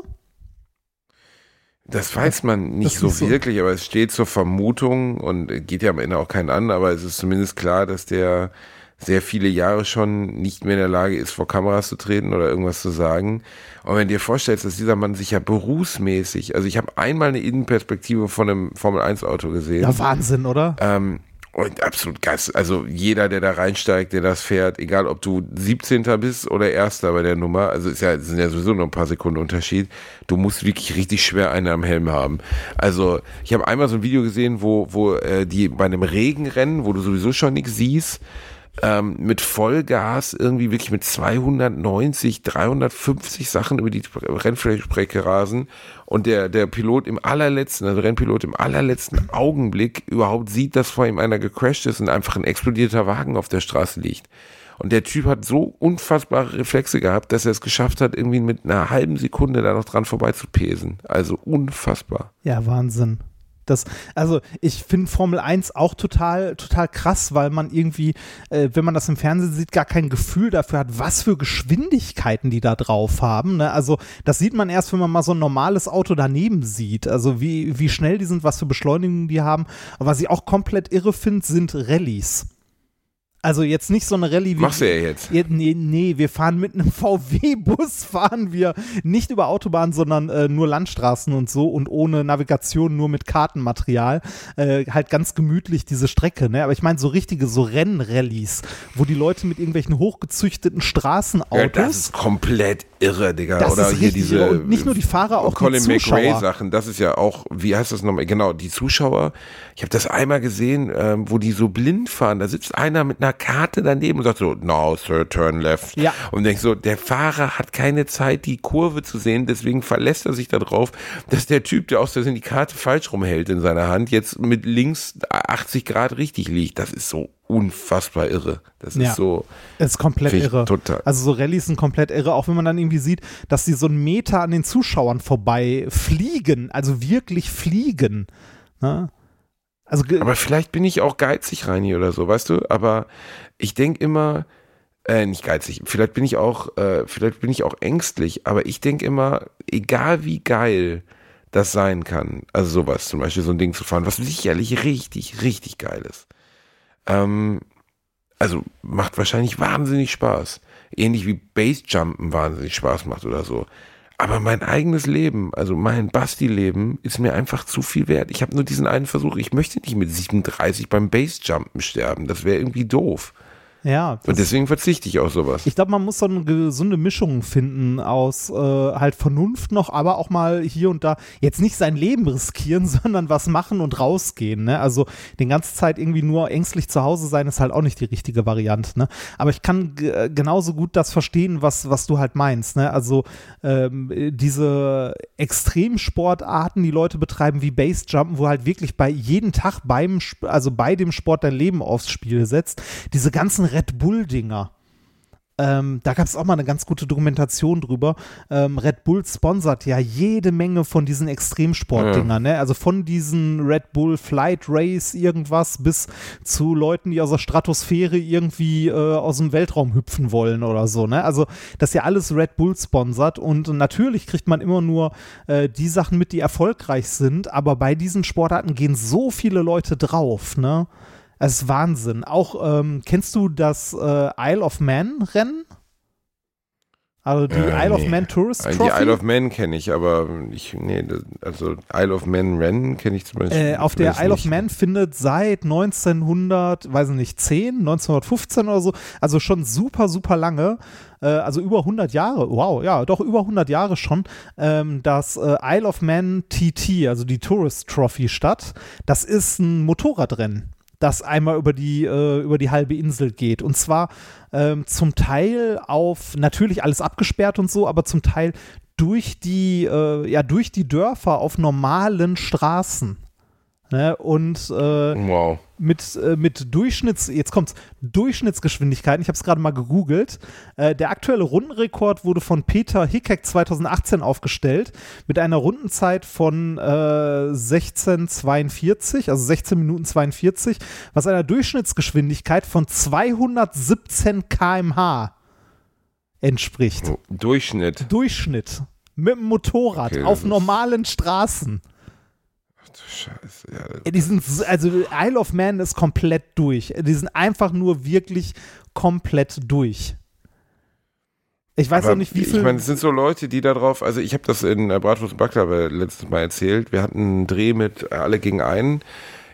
Das weiß man nicht Das so ist so- wirklich, aber es steht zur Vermutung und geht ja am Ende auch keinen an, aber es ist zumindest klar, dass der sehr viele Jahre schon nicht mehr in der Lage ist, vor Kameras zu treten oder irgendwas zu sagen. Und wenn du dir vorstellst, dass dieser Mann sich ja berufsmäßig, also ich habe einmal eine Innenperspektive von einem Formel-1-Auto gesehen. Ja, Wahnsinn, oder? Ähm, und absolut geil. Also jeder, der da reinsteigt, der das fährt, egal ob du 17. bist oder Erster bei der Nummer, also ist ja, es sind ja sowieso nur ein paar Sekunden Unterschied, du musst wirklich richtig schwer einen am Helm haben. Also ich habe einmal so ein Video gesehen, wo, wo äh, die bei einem Regenrennen, wo du sowieso schon nichts siehst, ähm, mit Vollgas irgendwie wirklich mit 290, 350 Sachen über die Rennstrecke rasen und der, der Pilot im allerletzten, also Rennpilot im allerletzten Augenblick überhaupt sieht, dass vor ihm einer gecrashed ist und einfach ein explodierter Wagen auf der Straße liegt. Und der Typ hat so unfassbare Reflexe gehabt, dass er es geschafft hat, irgendwie mit einer halben Sekunde da noch dran vorbei zu pesen. Also unfassbar. Ja, Wahnsinn. Das, also ich finde Formel 1 auch total, total krass, weil man irgendwie, äh, wenn man das im Fernsehen sieht, gar kein Gefühl dafür hat, was für Geschwindigkeiten die da drauf haben. Ne? Also das sieht man erst, wenn man mal so ein normales Auto daneben sieht. Also wie, wie schnell die sind, was für Beschleunigungen die haben. Aber was ich auch komplett irre finde, sind Rallyes. Also jetzt nicht so eine Rallye wie. Machst du ja jetzt. Nee, nee, wir fahren mit einem *laughs* VW-Bus, fahren wir nicht über Autobahnen, sondern äh, nur Landstraßen und so und ohne Navigation, nur mit Kartenmaterial. Äh, halt ganz gemütlich diese Strecke, ne? Aber ich meine so richtige, so Rennrallies, wo die Leute mit irgendwelchen hochgezüchteten Straßenautos. Ja, das ist komplett irre, Digga. Das Oder ist hier diese. irre. Und nicht nur die Fahrer, auch die Colin Zuschauer. McRae-Sachen, das ist ja auch, wie heißt das nochmal? Genau, die Zuschauer. Ich habe das einmal gesehen, ähm, wo die so blind fahren. Da sitzt einer mit einer Karte daneben und sagt so, now, sir, turn left. Ja. Und denkst so, der Fahrer hat keine Zeit, die Kurve zu sehen, deswegen verlässt er sich darauf, dass der Typ, der aus Versehen die Karte falsch rumhält in seiner Hand, jetzt mit links 80 Grad richtig liegt. Das ist so unfassbar irre. Das Ja. ist so. Es ist komplett irre. total. Also so Rallyes sind komplett irre, auch wenn man dann irgendwie sieht, dass die so einen Meter an den Zuschauern vorbei fliegen, also wirklich fliegen. Ne? Also Aber vielleicht bin ich auch geizig, Reini, oder so, weißt du? Aber ich denke immer, äh, nicht geizig, vielleicht bin ich auch, äh, vielleicht bin ich auch ängstlich, aber ich denke immer, egal wie geil das sein kann, also sowas, zum Beispiel so ein Ding zu fahren, was sicherlich richtig, richtig geil ist. Ähm, also macht wahrscheinlich wahnsinnig Spaß. Ähnlich wie Bassjumpen wahnsinnig Spaß macht oder so. Aber mein eigenes Leben, also mein Basti-Leben, ist mir einfach zu viel wert. Ich habe nur diesen einen Versuch. Ich möchte nicht mit 37 beim Bassjumpen sterben. Das wäre irgendwie doof. Ja, Und deswegen verzichte ich auf sowas. ich glaube, man muss so eine gesunde Mischung finden aus äh, halt Vernunft noch, aber auch mal hier und da jetzt nicht sein Leben riskieren, *laughs* sondern was machen und rausgehen. Ne? Also die ganze Zeit irgendwie nur ängstlich zu Hause sein, ist halt auch nicht die richtige Variante. Ne? Aber ich kann g- genauso gut das verstehen, was, was du halt meinst. Ne? Also ähm, diese Extremsportarten, die Leute betreiben wie Basejumpen, wo halt wirklich bei jeden Tag beim, also bei dem Sport dein Leben aufs Spiel setzt, diese ganzen Red Bull-Dinger. Ähm, da gab es auch mal eine ganz gute Dokumentation drüber. Ähm, Red Bull sponsert ja jede Menge von diesen Extremsportdingern, ne? Also von diesen Red Bull Flight Race irgendwas bis zu Leuten, die aus der Stratosphäre irgendwie äh, aus dem Weltraum hüpfen wollen oder so, ne? Also das ist ja alles Red Bull sponsert und natürlich kriegt man immer nur äh, die Sachen mit, die erfolgreich sind, aber bei diesen Sportarten gehen so viele Leute drauf, ne? Es ist Wahnsinn. Auch, ähm, kennst du das äh, Isle of Man Rennen? Also die Äh, Isle of nee. Man Tourist Die Trophy? Isle of Man kenne ich, aber ich, nee, also Isle of Man Rennen kenne ich zum Beispiel. äh, auf der Isle of nicht. Man findet seit 1900, weiß ich nicht, 10, 1915 oder so, also schon super, super lange, äh, also über 100 Jahre, wow, ja, doch über 100 Jahre schon, ähm, das äh, Isle of Man TT, also die Tourist Trophy statt. Das ist ein Motorradrennen. Das einmal über die, äh, über die halbe Insel geht. Und zwar ähm, zum Teil auf, natürlich alles abgesperrt und so, aber zum Teil durch die, äh, ja, durch die Dörfer auf normalen Straßen. Ne? Und äh, Wow. Mit, äh, mit Durchschnitts, jetzt kommt's, Durchschnittsgeschwindigkeiten, ich habe es gerade mal gegoogelt. Äh, der aktuelle Rundenrekord wurde von Peter Hickek 2018 aufgestellt mit einer Rundenzeit von äh, 16,42, also 16 Minuten 42, was einer Durchschnittsgeschwindigkeit von 217 km/h entspricht. Durchschnitt. Durchschnitt. Mit dem Motorrad Okay, auf normalen Straßen. Scheiße. Ja, Die sind, also Isle of Man ist komplett durch. Die sind einfach nur wirklich komplett durch. Ich weiß Aber auch nicht, wie viel. Ich meine, es sind so Leute, die da drauf, also ich habe das in äh, Bratwurst und Baklava letztes Mal erzählt. Wir hatten einen Dreh mit äh, Alle gegen einen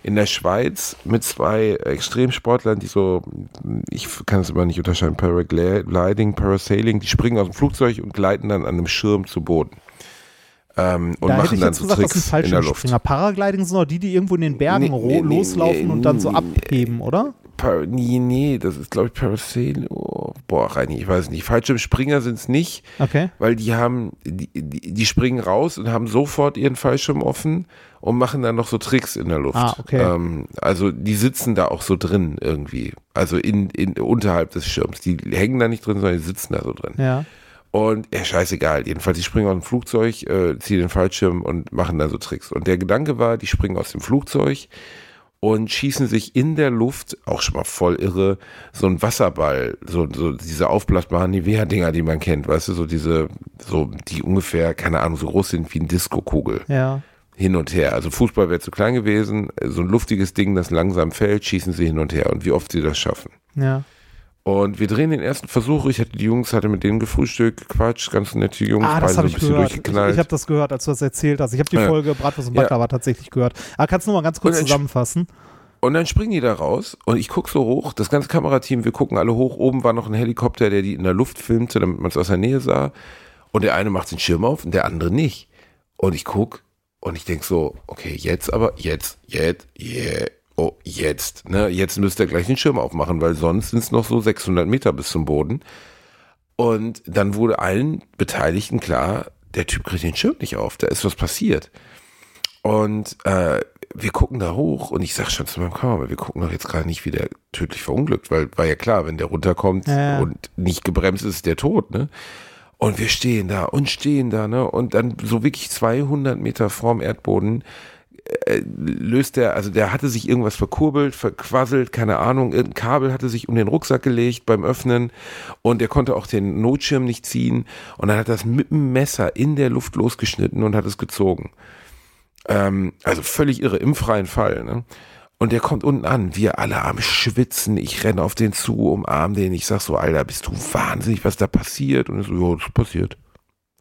in der Schweiz mit zwei Extremsportlern, die so, ich kann es immer nicht unterscheiden, Paragliding, Parasailing, die springen aus dem Flugzeug und gleiten dann an einem Schirm zu Boden. Ähm, und da hätte machen ich dann jetzt so gesagt, das sind Tricks in der Luft. Paragliding sind doch die, die irgendwo in den Bergen Nee, nee, loslaufen nee, und dann so abheben, oder? Par nee, nee, das ist glaube ich Parasailing. Oh, boah, Reini, ich weiß nicht. Fallschirmspringer sind es nicht. Okay. weil die haben, die, die, die springen raus und haben sofort ihren Fallschirm offen und machen dann noch so Tricks in der Luft. Ah, okay. ähm, also die sitzen da auch so drin irgendwie. Also in, in unterhalb des Schirms. Die hängen da nicht drin, sondern die sitzen da so drin. Ja. Und ja, scheißegal. Jedenfalls, die springen aus dem Flugzeug, äh, ziehen den Fallschirm und machen dann so Tricks. Und der Gedanke war, die springen aus dem Flugzeug und schießen sich in der Luft, auch schon mal voll irre, so ein Wasserball, so, so diese aufblasbaren Nivea-Dinger, die man kennt, weißt du, so diese, so, die ungefähr, keine Ahnung, so groß sind wie ein Disco-Kugel. Ja. hin und her. Also Fußball wäre zu klein gewesen, so ein luftiges Ding, das langsam fällt, schießen sie hin und her und wie oft sie das schaffen. Ja. Und wir drehen den ersten Versuch. Ich hatte die Jungs, hatte mit denen gefrühstückt, Quatsch, ganz nette Jungs, Ah, das beide habe so ein ich bisschen gehört. Ich, durchgeknallt. ich habe das gehört, als du das erzählt hast. Ich habe die Ja. Folge Bratwurst und Baklava tatsächlich gehört. Aber kannst du noch mal ganz kurz zusammenfassen? Und dann springen die da raus und ich gucke so hoch, das ganze Kamerateam, wir gucken alle hoch. Oben war noch ein Helikopter, der die in der Luft filmte, damit man es aus der Nähe sah. Und der eine macht den Schirm auf und der andere nicht. Und ich guck und ich denk so, okay, jetzt aber, jetzt, jetzt, yeah, oh, jetzt. Ne? Jetzt müsste er gleich den Schirm aufmachen, weil sonst sind es noch so 600 Meter bis zum Boden. Und dann wurde allen Beteiligten klar, der Typ kriegt den Schirm nicht auf, da ist was passiert. Und äh, wir gucken da hoch und ich sag schon zu meinem Kameramann, wir gucken doch jetzt gerade nicht, wie der tödlich verunglückt, weil war ja klar, wenn der runterkommt Ja, und nicht gebremst ist, ist der tot, ne? Und wir stehen da und stehen da, ne? Und dann so wirklich 200 Meter vorm Erdboden löst der, also der hatte sich irgendwas verkurbelt, verquasselt, keine Ahnung, irgendein Kabel hatte sich um den Rucksack gelegt beim Öffnen und er konnte auch den Notschirm nicht ziehen und dann hat das mit dem Messer in der Luft losgeschnitten und hat es gezogen. Ähm, also völlig irre, im freien Fall, ne? Und der kommt unten an, wir alle am Schwitzen, ich renne auf den zu, umarm den, ich sag so, Alter, bist du wahnsinnig, was da passiert? Und er so, ja, das passiert.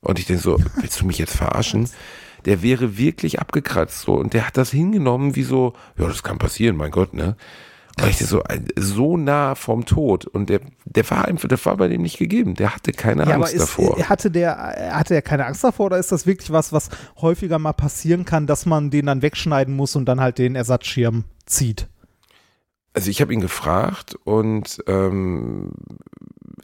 Und ich denk so, willst du mich jetzt verarschen? Der wäre wirklich abgekratzt so und der hat das hingenommen wie so, ja, das kann passieren, mein Gott, ne? Ich so, äh, so nah vom Tod und der, der war einfach, das war bei dem nicht gegeben. Der hatte keine Ja, Angst ist, davor. hatte der hatte er keine Angst davor oder ist das wirklich was, was häufiger mal passieren kann, dass man den dann wegschneiden muss und dann halt den Ersatzschirm zieht? Also ich habe ihn gefragt und ähm,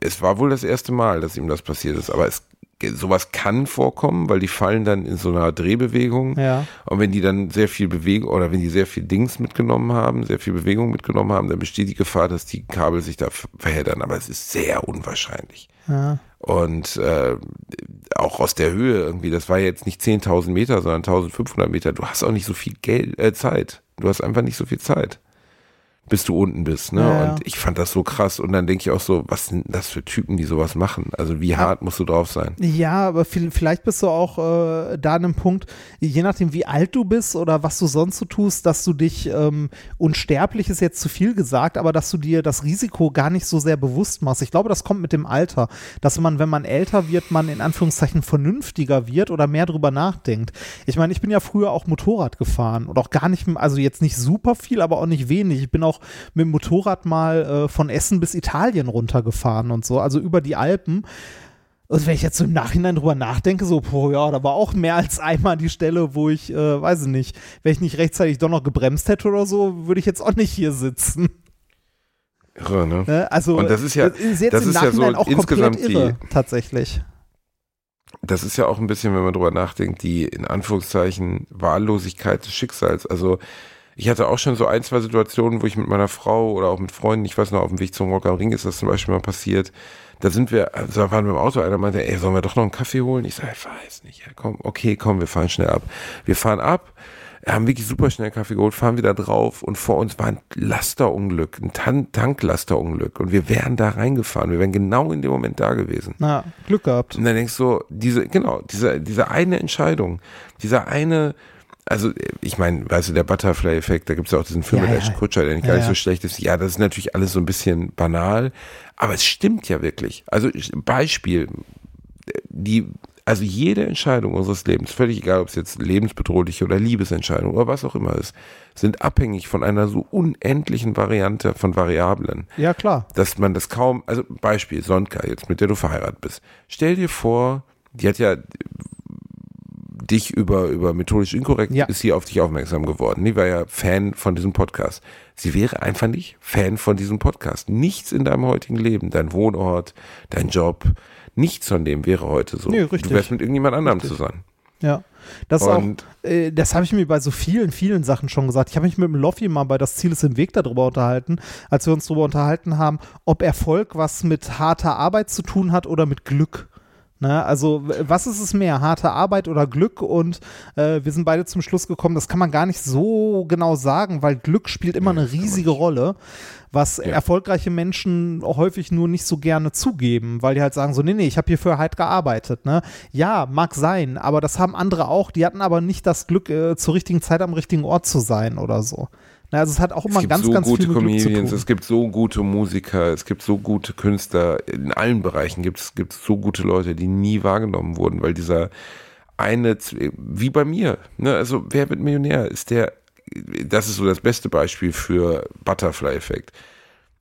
es war wohl das erste Mal, dass ihm das passiert ist, aber es sowas kann vorkommen, weil die fallen dann in so einer Drehbewegung Ja. und wenn die dann sehr viel Bewegung oder wenn die sehr viel Dings mitgenommen haben, sehr viel Bewegung mitgenommen haben, dann besteht die Gefahr, dass die Kabel sich da verheddern, aber es ist sehr unwahrscheinlich. Ja. Und äh, auch aus der Höhe irgendwie, das war jetzt nicht 10.000 Meter, sondern 1.500 Meter. Du hast auch nicht so viel Geld, äh, Zeit. Du hast einfach nicht so viel Zeit, bis du unten bist. Ne? Ja, ja. Und ich fand das so krass. Und dann denke ich auch so, was sind das für Typen, die sowas machen? Also wie hart musst du drauf sein? Ja, aber viel, vielleicht bist du auch äh, da an einem Punkt, je nachdem wie alt du bist oder was du sonst so tust, dass du dich ähm, unsterblich ist jetzt zu viel gesagt, aber dass du dir das Risiko gar nicht so sehr bewusst machst. Ich glaube, das kommt mit dem Alter, dass man, wenn man älter wird, man in Anführungszeichen vernünftiger wird oder mehr drüber nachdenkt. Ich meine, ich bin ja früher auch Motorrad gefahren und auch gar nicht, also jetzt nicht super viel, aber auch nicht wenig. Ich bin auch mit dem Motorrad mal äh, von Essen bis Italien runtergefahren und so, also über die Alpen. Und wenn ich jetzt so im Nachhinein drüber nachdenke, so, boah, ja, da war auch mehr als einmal die Stelle, wo ich, äh, weiß ich nicht, wenn ich nicht rechtzeitig doch noch gebremst hätte oder so, würde ich jetzt auch nicht hier sitzen. Irre, ne? Ne? Also, Und das ist ja- ist jetzt das ist ja so auch insgesamt die- irre, tatsächlich. Das ist ja auch ein bisschen, wenn man drüber nachdenkt, die in Anführungszeichen Wahllosigkeit des Schicksals. Also ich hatte auch schon so ein, zwei Situationen, wo ich mit meiner Frau oder auch mit Freunden, ich weiß noch, auf dem Weg zum Rock am Ring ist das zum Beispiel mal passiert. Da sind wir, also da waren wir im Auto, einer meinte, ey, sollen wir doch noch einen Kaffee holen? Ich sage, ich weiß nicht, ja, komm, okay, komm, wir fahren schnell ab. Wir fahren ab, haben wirklich super schnell Kaffee geholt, fahren wieder drauf und vor uns war ein Lasterunglück, ein Tan Tanklasterunglück und wir wären da reingefahren, wir wären genau in dem Moment da gewesen. Na, Glück gehabt. Und dann denkst du, diese, genau, diese, diese eine Entscheidung, dieser eine, also ich meine, weißt du, der Butterfly-Effekt, da gibt es ja auch diesen Film Ja, mit ja. Ashton Kutscher, der nicht Ja, gar nicht so schlecht ist. Ja, das ist natürlich alles so ein bisschen banal, aber es stimmt ja wirklich. Also Beispiel, die, also jede Entscheidung unseres Lebens, völlig egal, ob es jetzt lebensbedrohliche oder Liebesentscheidung oder was auch immer ist, sind abhängig von einer so unendlichen Variante von Variablen Ja, klar. dass man das kaum, also Beispiel Sonka jetzt, mit der du verheiratet bist. Stell dir vor, die hat ja dich über, über methodisch inkorrekt, Ja. ist sie auf dich aufmerksam geworden. Die war ja Fan von diesem Podcast. Sie wäre einfach nicht Fan von diesem Podcast. Nichts in deinem heutigen Leben, dein Wohnort, dein Job, nichts von dem wäre heute so. Nee, richtig. Du wärst mit irgendjemand anderem zusammen. Ja. Das auch, äh, das habe ich mir bei so vielen, vielen Sachen schon gesagt. Ich habe mich mit dem Loffi mal bei Das Ziel ist im Weg darüber unterhalten, als wir uns darüber unterhalten haben, ob Erfolg was mit harter Arbeit zu tun hat oder mit Glück. Ne? Also, was ist es mehr, harte Arbeit oder Glück? Und äh, wir sind beide zum Schluss gekommen, das kann man gar nicht so genau sagen, weil Glück spielt immer eine riesige Rolle. was Ja. erfolgreiche Menschen häufig nur nicht so gerne zugeben, weil die halt sagen so, nee, nee, ich habe hierfür halt gearbeitet. Ne? Ja, mag sein, aber das haben andere auch, die hatten aber nicht das Glück, äh, zur richtigen Zeit am richtigen Ort zu sein oder so. Na, also es hat auch immer ganz, so ganz gute viel Comedians, es gibt so gute Musiker, es gibt so gute Künstler. In allen Bereichen gibt es gibt so gute Leute, die nie wahrgenommen wurden, weil dieser eine, wie bei mir, ne? also wer wird Millionär, ist der, das ist so das beste Beispiel für Butterfly-Effekt.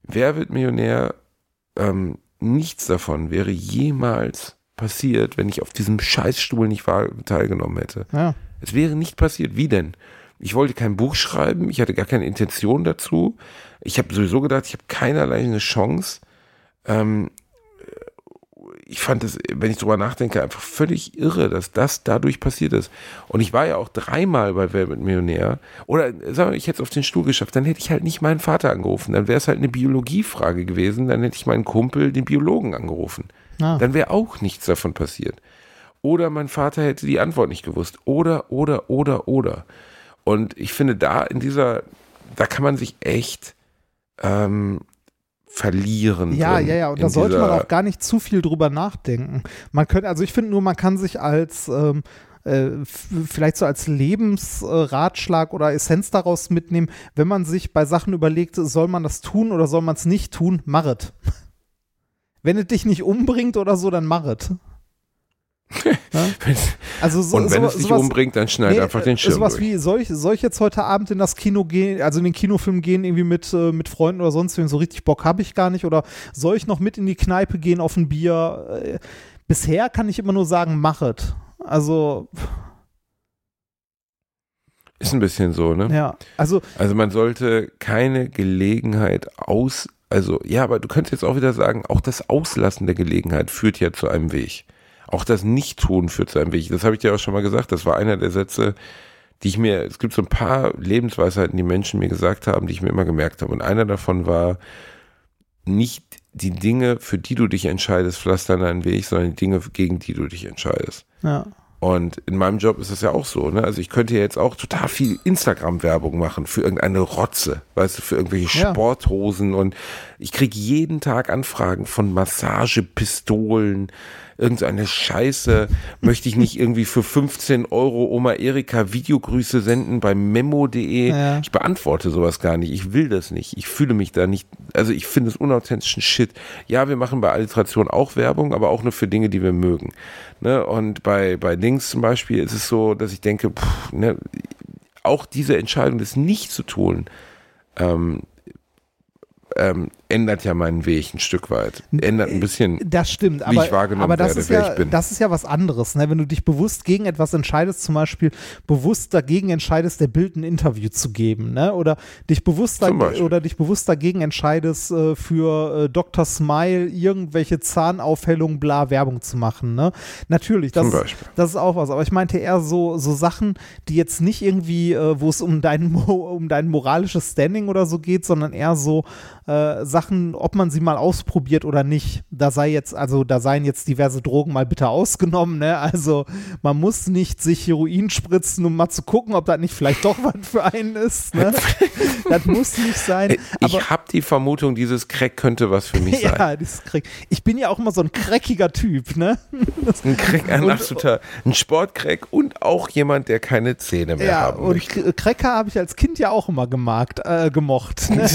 Wer wird Millionär, ähm, nichts davon wäre jemals passiert, wenn ich auf diesem Scheißstuhl nicht teilgenommen hätte. Ja. Es wäre nicht passiert. Wie denn? Ich wollte kein Buch schreiben, ich hatte gar keine Intention dazu. Ich habe sowieso gedacht, ich habe keinerlei eine Chance. Ähm, ich fand es, wenn ich drüber nachdenke, einfach völlig irre, dass das dadurch passiert ist. Und ich war ja auch dreimal bei Wer wird Millionär. Oder sagen wir, ich hätte es auf den Stuhl geschafft, dann hätte ich halt nicht meinen Vater angerufen. Dann wäre es halt eine Biologiefrage gewesen. Dann hätte ich meinen Kumpel, den Biologen, angerufen. Ah. Dann wäre auch nichts davon passiert. Oder mein Vater hätte die Antwort nicht gewusst. Oder, oder, oder, oder. Und ich finde, da in dieser, da kann man sich echt ähm, verlieren. Ja, ja, ja, und da sollte man auch gar nicht zu viel drüber nachdenken. Man könnte, also ich finde nur, man kann sich als ähm, äh, vielleicht so als Lebensratschlag oder Essenz daraus mitnehmen, wenn man sich bei Sachen überlegt, soll man das tun oder soll man es nicht tun, machet. *laughs* Wenn es dich nicht umbringt oder so, dann machet. *laughs* Also so, Und wenn so, es dich sowas, umbringt, dann schneid Nee, einfach den Schirm Sowas durch. wie, soll ich, soll ich jetzt heute Abend in das Kino gehen, also in den Kinofilm gehen, irgendwie mit, äh, mit Freunden oder sonst wem, so richtig Bock habe ich gar nicht. Oder soll ich noch mit in die Kneipe gehen auf ein Bier? Äh, bisher kann ich immer nur sagen, machet. Also, Ist ein bisschen so, ne? ja. Also, Also man sollte keine Gelegenheit aus, also ja, aber du könntest jetzt auch wieder sagen, auch das Auslassen der Gelegenheit führt ja zu einem Weg. Auch das Nicht-Tun führt zu einem Weg. Das habe ich dir auch schon mal gesagt. Das war einer der Sätze, die ich mir, es gibt so ein paar Lebensweisheiten, die Menschen mir gesagt haben, die ich mir immer gemerkt habe. Und einer davon war, nicht die Dinge, für die du dich entscheidest, pflastern deinen Weg, sondern die Dinge, gegen die du dich entscheidest. ja. Und in meinem Job ist das ja auch so, ne? Also ich könnte ja jetzt auch total viel Instagram-Werbung machen für irgendeine Rotze, weißt du, für irgendwelche Ja. Sporthosen und ich kriege jeden Tag Anfragen von Massagepistolen, irgendeine Scheiße. Möchte ich nicht irgendwie für 15 Euro Oma Erika Videogrüße senden bei memo.de? Ja. Ich beantworte sowas gar nicht. Ich will das nicht. Ich fühle mich da nicht, also ich finde es unauthentischen Shit. Ja, wir machen bei Alliteration auch Werbung, aber auch nur für Dinge, die wir mögen. Ne? Und bei, bei Dings zum Beispiel ist es so, dass ich denke, pff, ne, auch diese Entscheidung, das nicht zu tun, ähm, ähm, ändert ja meinen Weg ein Stück weit. Ändert ein bisschen. Das stimmt, wie aber, ich wahrgenommen aber das, werde, ist wer ja, ich bin. das ist ja was anderes. Ne? Wenn du dich bewusst gegen etwas entscheidest, zum Beispiel bewusst dagegen entscheidest, der Bild ein Interview zu geben, ne? oder, dich bewusst oder dich bewusst dagegen entscheidest, äh, für äh, Dr. Smile irgendwelche Zahnaufhellung, bla, Werbung zu machen. Ne? Natürlich, das, Zum ist- Beispiel. das ist auch was. Aber ich meinte eher so, so Sachen, die jetzt nicht irgendwie, äh, wo es um dein, um dein moralisches Standing oder so geht, sondern eher so äh, Sachen, ob man sie mal ausprobiert oder nicht. Da sei jetzt, also da seien jetzt diverse Drogen mal bitte ausgenommen, ne? Also man muss nicht sich Heroin spritzen, um mal zu gucken, ob das nicht vielleicht doch was für einen ist. Ne? *laughs* das muss nicht sein. Aber Ich habe die Vermutung, dieses Crack könnte was für mich *laughs* sein. ja, dieses Crack. Ich bin ja auch immer so ein crackiger Typ, ne? *laughs* Ein Crack, ein Und- absoluter, ein Sportcrack und auch jemand, der keine Zähne mehr Ja, haben und möchte. K- Cracker habe ich als Kind ja auch immer gemarkt, äh, gemocht. Ne?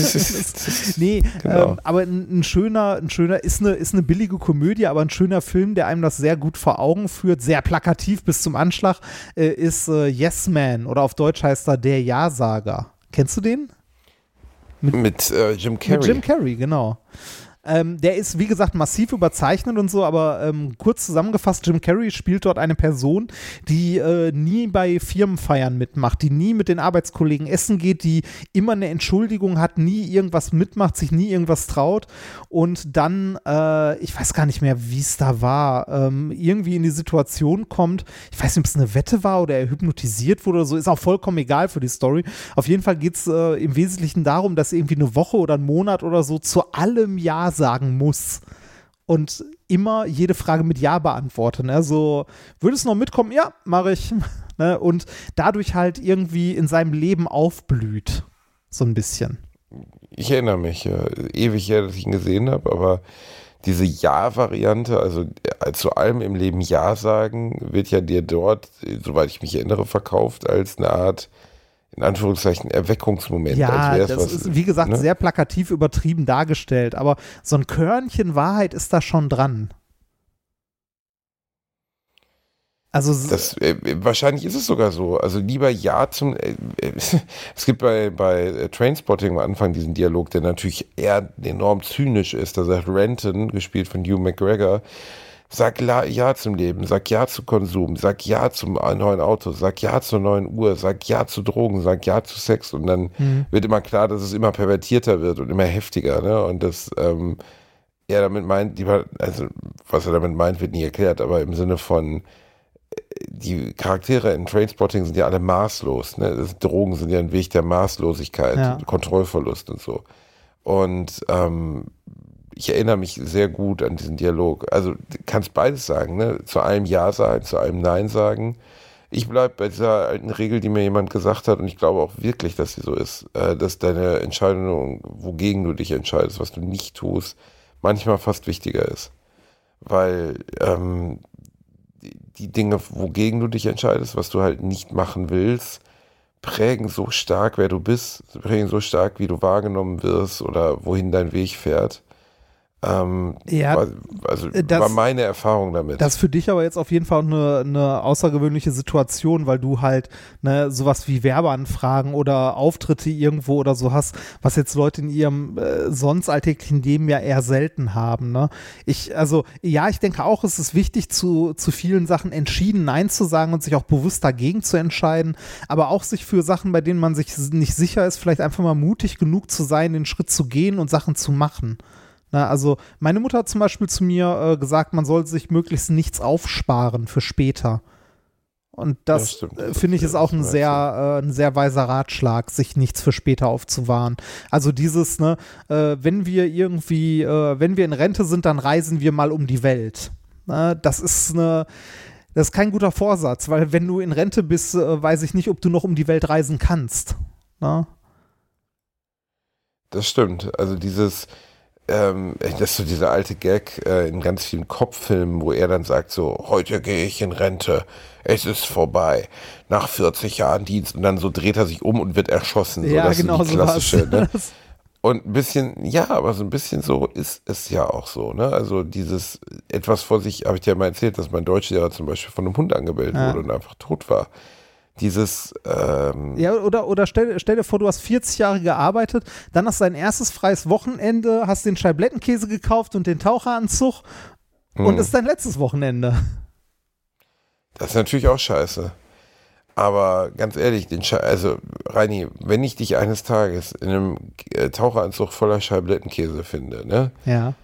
nee, Genau. ähm, aber ein, ein schöner, ein schöner, ist eine, ist eine billige Komödie, aber ein schöner Film, der einem das sehr gut vor Augen führt, sehr plakativ bis zum Anschlag, äh, ist äh, Yes Man oder auf Deutsch heißt er Der Ja-Sager. Kennst du den? Mit äh, Jim Carrey. Mit Jim Carrey, genau. Ähm, der ist, wie gesagt, massiv überzeichnet und so, aber ähm, kurz zusammengefasst, Jim Carrey spielt dort eine Person, die äh, nie bei Firmenfeiern mitmacht, die nie mit den Arbeitskollegen essen geht, die immer eine Entschuldigung hat, nie irgendwas mitmacht, sich nie irgendwas traut und dann, äh, ich weiß gar nicht mehr, wie es da war, ähm, irgendwie in die Situation kommt, ich weiß nicht, ob es eine Wette war oder er hypnotisiert wurde oder so, ist auch vollkommen egal für die Story. Auf jeden Fall geht es äh, im Wesentlichen darum, dass irgendwie eine Woche oder einen Monat oder so zu allem Ja sagen muss. Und immer jede Frage mit Ja beantworten. Ne? So, würdest du noch mitkommen? Ja, mache ich. *laughs* ne? Und dadurch halt irgendwie in seinem Leben aufblüht. So ein bisschen. Ich erinnere mich, ja, ewig her, dass ich ihn gesehen habe, aber diese Ja-Variante, also äh, zu allem im Leben Ja sagen, wird ja dir dort, soweit ich mich erinnere, verkauft als eine Art, in Anführungszeichen, Erweckungsmoment. Ja, das was, ist, wie gesagt, ne? sehr plakativ übertrieben dargestellt, aber so ein Körnchen Wahrheit ist da schon dran. Also Das, äh, wahrscheinlich ist es sogar so. Also lieber Ja zum. Äh, äh, *laughs* es gibt bei, bei äh, Trainspotting am Anfang diesen Dialog, der natürlich eher enorm zynisch ist. Da sagt Renton, gespielt von Hugh McGregor, sag Ja zum Leben, sag Ja zu Konsum, sag Ja zum neuen Auto, sag Ja zur neuen Uhr, sag Ja zu Drogen, sag Ja zu Sex. Und dann Mhm. wird immer klar, dass es immer pervertierter wird und immer heftiger. Ne? Und das. Ähm, er damit meint, die, also was er damit meint, wird nie erklärt, aber im Sinne von, die Charaktere in Trainspotting sind ja alle maßlos. Ne? Das, Drogen sind ja ein Weg der Maßlosigkeit, Ja. Kontrollverlust und so. Und ähm, ich erinnere mich sehr gut an diesen Dialog. Also du kannst beides sagen, ne? Zu allem Ja sagen, zu allem Nein sagen. Ich bleibe bei dieser alten Regel, die mir jemand gesagt hat, und ich glaube auch wirklich, dass sie so ist, äh, dass deine Entscheidung, wogegen du dich entscheidest, was du nicht tust, manchmal fast wichtiger ist. Weil ähm, die Dinge, wogegen du dich entscheidest, was du halt nicht machen willst, prägen so stark, wer du bist, prägen so stark, wie du wahrgenommen wirst oder wohin dein Weg fährt. Ähm, Ja, war, also das- war meine Erfahrung damit. Das ist für dich aber jetzt auf jeden Fall eine, eine außergewöhnliche Situation, weil du halt ne, sowas wie Werbeanfragen oder Auftritte irgendwo oder so hast, was jetzt Leute in ihrem äh, sonst alltäglichen Leben ja eher selten haben. Ne? Ich, also, ja, ich denke auch, es ist wichtig, zu, zu vielen Sachen entschieden Nein zu sagen und sich auch bewusst dagegen zu entscheiden, aber auch sich für Sachen, bei denen man sich nicht sicher ist, vielleicht einfach mal mutig genug zu sein, den Schritt zu gehen und Sachen zu machen. Na, also meine Mutter hat zum Beispiel zu mir äh, gesagt, man soll sich möglichst nichts aufsparen für später. Und Das stimmt, äh, finde ich ist auch ein sehr, äh, ein sehr weiser Ratschlag, sich nichts für später aufzuwahren. Also dieses, ne, äh, wenn wir irgendwie, äh, wenn wir in Rente sind, dann reisen wir mal um die Welt. Na, das ist eine, das ist kein guter Vorsatz, weil wenn du in Rente bist, äh, weiß ich nicht, ob du noch um die Welt reisen kannst. Na? Das stimmt. Also dieses, ähm, das ist so dieser alte Gag äh, in ganz vielen Kopffilmen, wo er dann sagt so, heute gehe ich in Rente, es ist vorbei, nach 40 Jahren Dienst und dann so dreht er sich um und wird erschossen. so, ja, das ist genau die so klassische, ne? *laughs* Und ein bisschen, ja, aber so ein bisschen so ist es ja auch so, ne? Also dieses etwas vor sich, habe ich dir mal erzählt, dass mein Deutschlehrer zum Beispiel von einem Hund angebellt Ja. wurde und einfach tot war. Dieses, ähm, Ja, oder, oder stell, stell dir vor, du hast 40 Jahre gearbeitet, dann hast dein erstes freies Wochenende, hast den Scheiblettenkäse gekauft und den Taucheranzug und hm. ist dein letztes Wochenende. Das ist natürlich auch scheiße. Aber ganz ehrlich, den Sche also Reini, wenn ich dich eines Tages in einem äh, Taucheranzug voller Scheiblettenkäse finde, ne, Ja.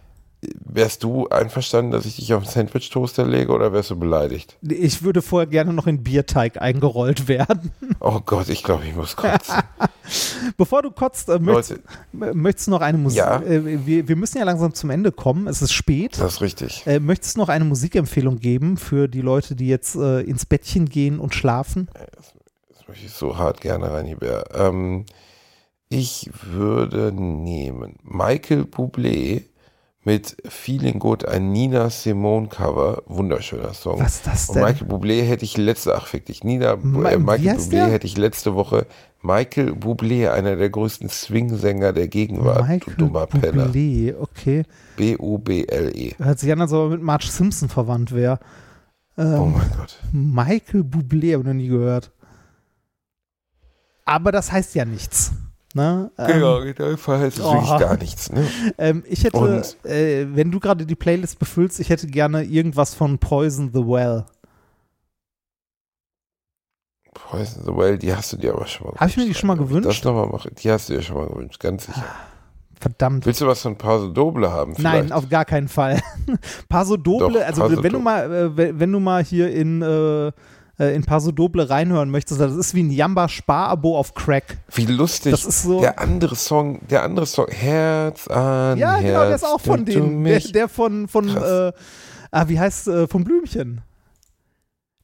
Wärst du einverstanden, dass ich dich auf einen Sandwich-Toaster lege oder wärst du beleidigt? Ich würde vorher gerne noch in Bierteig eingerollt werden. Oh Gott, ich glaube, ich muss kotzen. *laughs* Bevor du kotzt, äh, möchtest, möchtest du noch eine Musik? Ja. Äh, wir, wir müssen ja langsam zum Ende kommen. Es ist spät. das ist richtig. Äh, möchtest du noch eine Musikempfehlung geben für die Leute, die jetzt äh, ins Bettchen gehen und schlafen? Das möchte ich so hart gerne, Reini Bär. Ähm, ich würde nehmen Michael Bublé mit Feeling Good, ein Nina Simone Cover. Wunderschöner Song. Was ist das Und denn? Michael Bublé hätte ich letzte, ach fick dich, Nina, Ma- äh, Michael Bublé der? hätte ich letzte Woche, Michael Bublé, einer der größten Swing-Sänger der Gegenwart, Michael du dummer Penner. Bublé, okay. B-U-B-L-E. Hört sich an, als ob er mit Marge Simpson verwandt wäre. Ähm, Oh mein Gott. Michael Bublé, habe ich noch nie gehört. Aber das heißt ja nichts. Ne? Ähm, Genau, in dem Fall heißt es oh. wirklich gar nichts. Ne? *laughs* ähm, ich hätte, äh, wenn du gerade die Playlist befüllst, ich hätte gerne irgendwas von Poison the Well. Poison the Well, die hast du dir aber schon mal Hab ich mir die schon mal Das gewünscht? nochmal machen. Die hast du dir schon mal gewünscht, ganz sicher. Verdammt. Willst du was von Paso Doble haben? Vielleicht? Nein, auf gar keinen Fall. *laughs* Paso Doble, Doch, also Paso wenn du Doble. mal, äh, wenn wenn du mal hier in, äh, äh, in Paso Doble reinhören möchtest, das ist wie ein Jamba Spar-Abo auf Crack. Wie lustig. Das ist so- Der andere Song, der andere Song, Herz an Ja, Herz. genau, der ist auch von denen. Der, der von, von äh, ah, wie heißt äh, von Blümchen.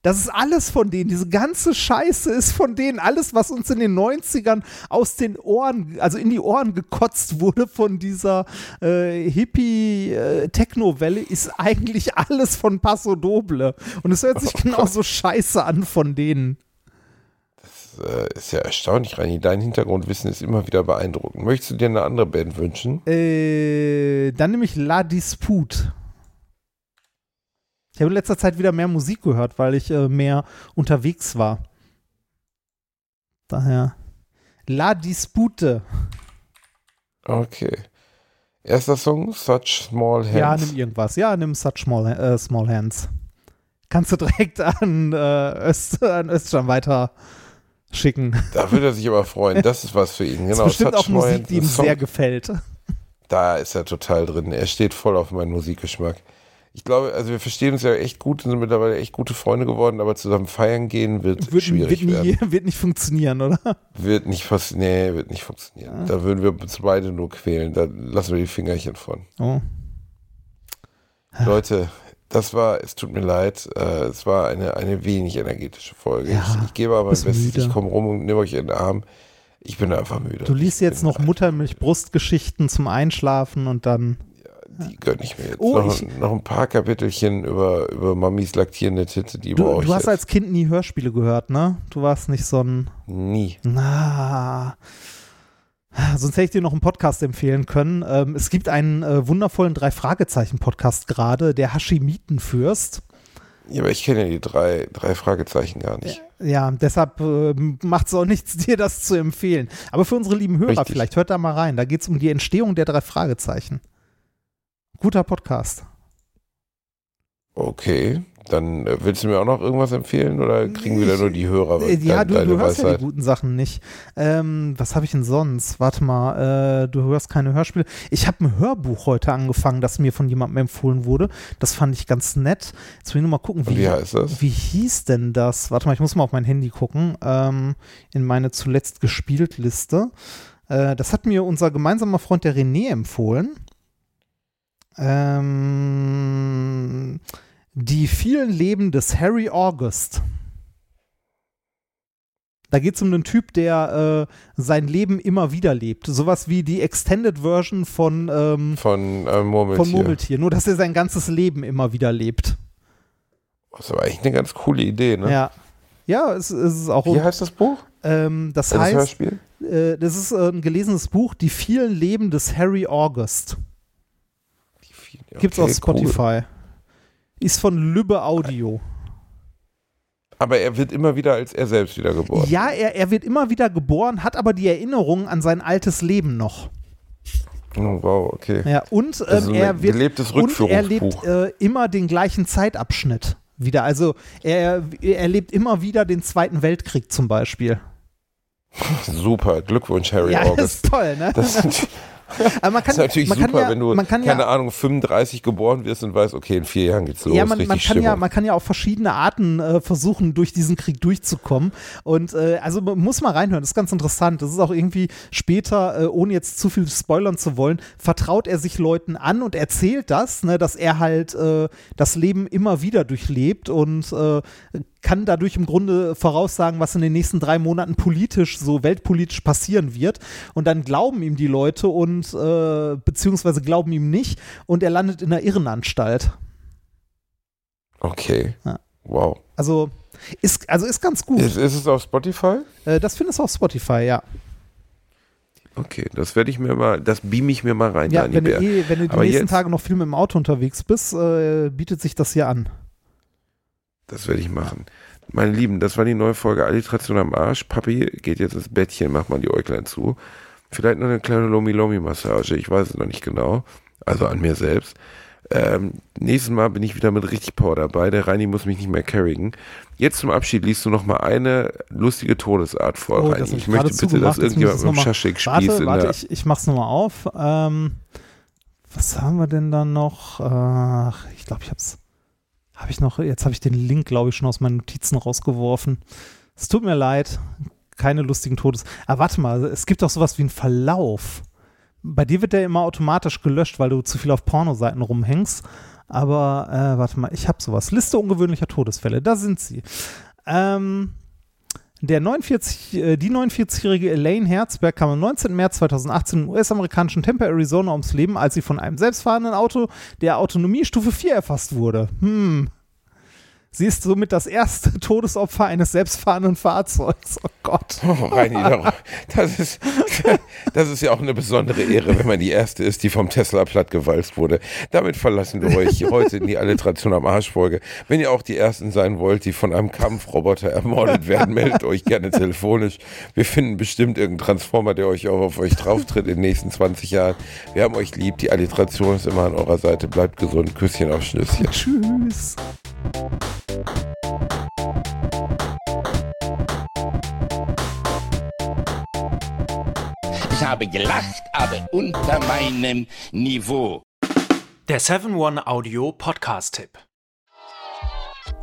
Das ist alles von denen. Diese ganze Scheiße ist von denen. Alles, was uns in den 90ern aus den Ohren, also in die Ohren gekotzt wurde von dieser äh, Hippie-Techno-Welle, ist eigentlich alles von Paso Doble. Und es hört sich Oh genauso scheiße an von denen. äh, ist ja erstaunlich, Reini. Dein Hintergrundwissen ist immer wieder beeindruckend. Möchtest du dir eine andere Band wünschen? Äh, dann nehme ich La Dispute. Ich habe in letzter Zeit wieder mehr Musik gehört, weil ich äh, mehr unterwegs war. Daher La Dispute. Okay. Erster Song, Such Small Hands. Ja, nimm irgendwas. Ja, nimm Such Small, äh, small Hands. Kannst du direkt an, äh, Öst, an Östern weiter schicken. Da würde er sich aber freuen. Das ist was für ihn. Das Genau, ist bestimmt Such auch Musik, die ihm Song, sehr gefällt. Da ist er total drin. Er steht voll auf meinen Musikgeschmack. Ich glaube, also wir verstehen uns ja echt gut und sind mittlerweile echt gute Freunde geworden, aber zusammen feiern gehen wird, Wird, schwierig wird, nie, werden. *laughs* wird nicht funktionieren, oder? Wird nicht fast, nee, wird nicht funktionieren. Da würden wir uns beide nur quälen. Da lassen wir die Fingerchen von. Oh. Leute, das war, es tut mir leid, äh, es war eine, eine wenig energetische Folge. Ja, ich, ich gebe aber mein Bestes, ich komme rum und nehme euch in den Arm. Ich bin einfach müde. Du liest jetzt noch Muttermilch-Brustgeschichten zum Einschlafen und dann. Die gönne ich mir jetzt. Oh, noch, ich- noch ein paar Kapitelchen über, über Mamis laktierende Titte, die Du, du hast jetzt. als Kind nie Hörspiele gehört, ne? Du warst nicht so ein. Nie. Na. Sonst hätte ich dir noch einen Podcast empfehlen können. Ähm, es gibt einen äh, wundervollen Drei-Fragezeichen-Podcast gerade, der Hashimitenfürst. Ja, aber ich kenne ja die drei, drei Fragezeichen gar nicht. Ja, deshalb äh, macht es auch nichts, *laughs* dir das zu empfehlen. Aber für unsere lieben Hörer, Richtig. vielleicht hört da mal rein. Da geht es um die Entstehung der drei Fragezeichen. Guter Podcast. Okay, dann äh, willst du mir auch noch irgendwas empfehlen oder kriegen wir da nur die Hörer? Äh, ja, deine, du, du hörst ja Weisheit? die guten Sachen nicht. Ähm, was habe ich denn sonst? Warte mal, äh, du hörst keine Hörspiele. Ich habe ein Hörbuch heute angefangen, das mir von jemandem empfohlen wurde. Das fand ich ganz nett. Jetzt will ich nur mal gucken, wie, wie heißt das? wie hieß denn das? Warte mal, ich muss mal auf mein Handy gucken. Ähm, in meine zuletzt gespielt Liste. Äh, das hat mir unser gemeinsamer Freund der René empfohlen. Ähm, die vielen Leben des Harry August. Da geht es um einen Typ, der äh, sein Leben immer wieder lebt. Sowas wie die Extended Version von, ähm, Von äh, Murmeltier. von Murmeltier. Nur, dass er sein ganzes Leben immer wieder lebt. Das war eigentlich eine ganz coole Idee, ne? Ja. Ja, es, es ist auch. Wie heißt das Buch? ähm, das Das heißt, Hörspiel? äh, das ist äh, ein gelesenes Buch, Die vielen Leben des Harry August. Gibt's auf Okay, cool. Spotify. Ist von Lübbe Audio. Aber er wird immer wieder als er selbst wiedergeboren. Ja, er, er wird immer wieder geboren, hat aber die Erinnerung an sein altes Leben noch. Oh, wow, okay. Ja, und ähm, er wird gelebtes und er lebt äh, immer den gleichen Zeitabschnitt wieder. Also er, er erlebt immer wieder den Zweiten Weltkrieg zum Beispiel. Super, Glückwunsch, Harry ja, *laughs* das August. ist toll, ne? Das, ist- *laughs* *laughs* Aber man kann, das ist natürlich man super, ja, wenn du, man keine ja, Ahnung, 35 geboren wirst und weißt, okay, in vier Jahren geht's los. ja, man, man, kann ja, man kann ja auf verschiedene Arten äh, versuchen, durch diesen Krieg durchzukommen. Und äh, also man muss mal reinhören, das ist ganz interessant. Das ist auch irgendwie später, äh, ohne jetzt zu viel spoilern zu wollen, vertraut er sich Leuten an und erzählt das, ne, dass er halt äh, das Leben immer wieder durchlebt und äh, kann dadurch im Grunde voraussagen, was in den nächsten drei Monaten politisch, so weltpolitisch passieren wird. Und dann glauben ihm die Leute und äh, beziehungsweise glauben ihm nicht und er landet in einer Irrenanstalt. Okay. Ja. Wow. Also ist, also ist ganz gut. Ist, ist es auf Spotify? Äh, das findest du auf Spotify, ja. Okay, das werde ich mir mal, das beam ich mir mal rein, Ja, wenn du, eh, wenn du die Aber nächsten Tage noch viel mit dem Auto unterwegs bist, äh, bietet sich das hier an. Das werde ich machen. Meine Lieben, das war die neue Folge Alliteration am Arsch. Papi geht jetzt ins Bettchen, macht mal die Äuglein zu. Vielleicht noch eine kleine Lomi-Lomi-Massage, ich weiß es noch nicht genau. Also an mir selbst. Ähm, nächstes Mal bin ich wieder mit richtig Power dabei. Der Reini muss mich nicht mehr carrigen. Jetzt zum Abschied liest du noch mal eine lustige Todesart vor, Oh, Reini. Ich möchte bitte, dass irgendjemand mit dem noch mal- Schaschlik-Spieß Warte, warte, ich, ich mach's nochmal auf. Ähm, was haben wir denn da noch? Ach, ich glaube, ich hab's. Habe ich noch, jetzt habe ich den Link, glaube ich, schon aus meinen Notizen rausgeworfen. Es tut mir leid, keine lustigen Todes. Aber warte mal, es gibt doch sowas wie einen Verlauf. Bei dir wird der immer automatisch gelöscht, weil du zu viel auf Pornoseiten rumhängst. Aber äh, warte mal, ich habe sowas. Liste ungewöhnlicher Todesfälle, da sind sie. Ähm, der 49, äh, die 49-jährige Elaine Herzberg kam am 19. März 2018 im US-amerikanischen Tempe, Arizona ums Leben, als sie von einem selbstfahrenden Auto der Autonomiestufe 4 erfasst wurde. Hm. Sie ist somit das erste *laughs* Todesopfer eines selbstfahrenden Fahrzeugs. Oh Gott. Oh, Reini, *laughs* das ist, das ist ja auch eine besondere Ehre, wenn man die Erste ist, die vom Tesla plattgewalzt wurde. Damit verlassen wir euch heute in die Alliteration am Arsch-Folge. Wenn ihr auch die Ersten sein wollt, die von einem Kampfroboter ermordet werden, meldet euch gerne telefonisch. Wir finden bestimmt irgendeinen Transformer, der euch auch auf euch drauftritt in den nächsten 20 Jahren. Wir haben euch lieb. Die Alliteration ist immer an eurer Seite. Bleibt gesund. Küsschen auf Schnüsschen. Tschüss. Habe gelacht, aber unter meinem Niveau. Der 7-One Audio Podcast-Tipp.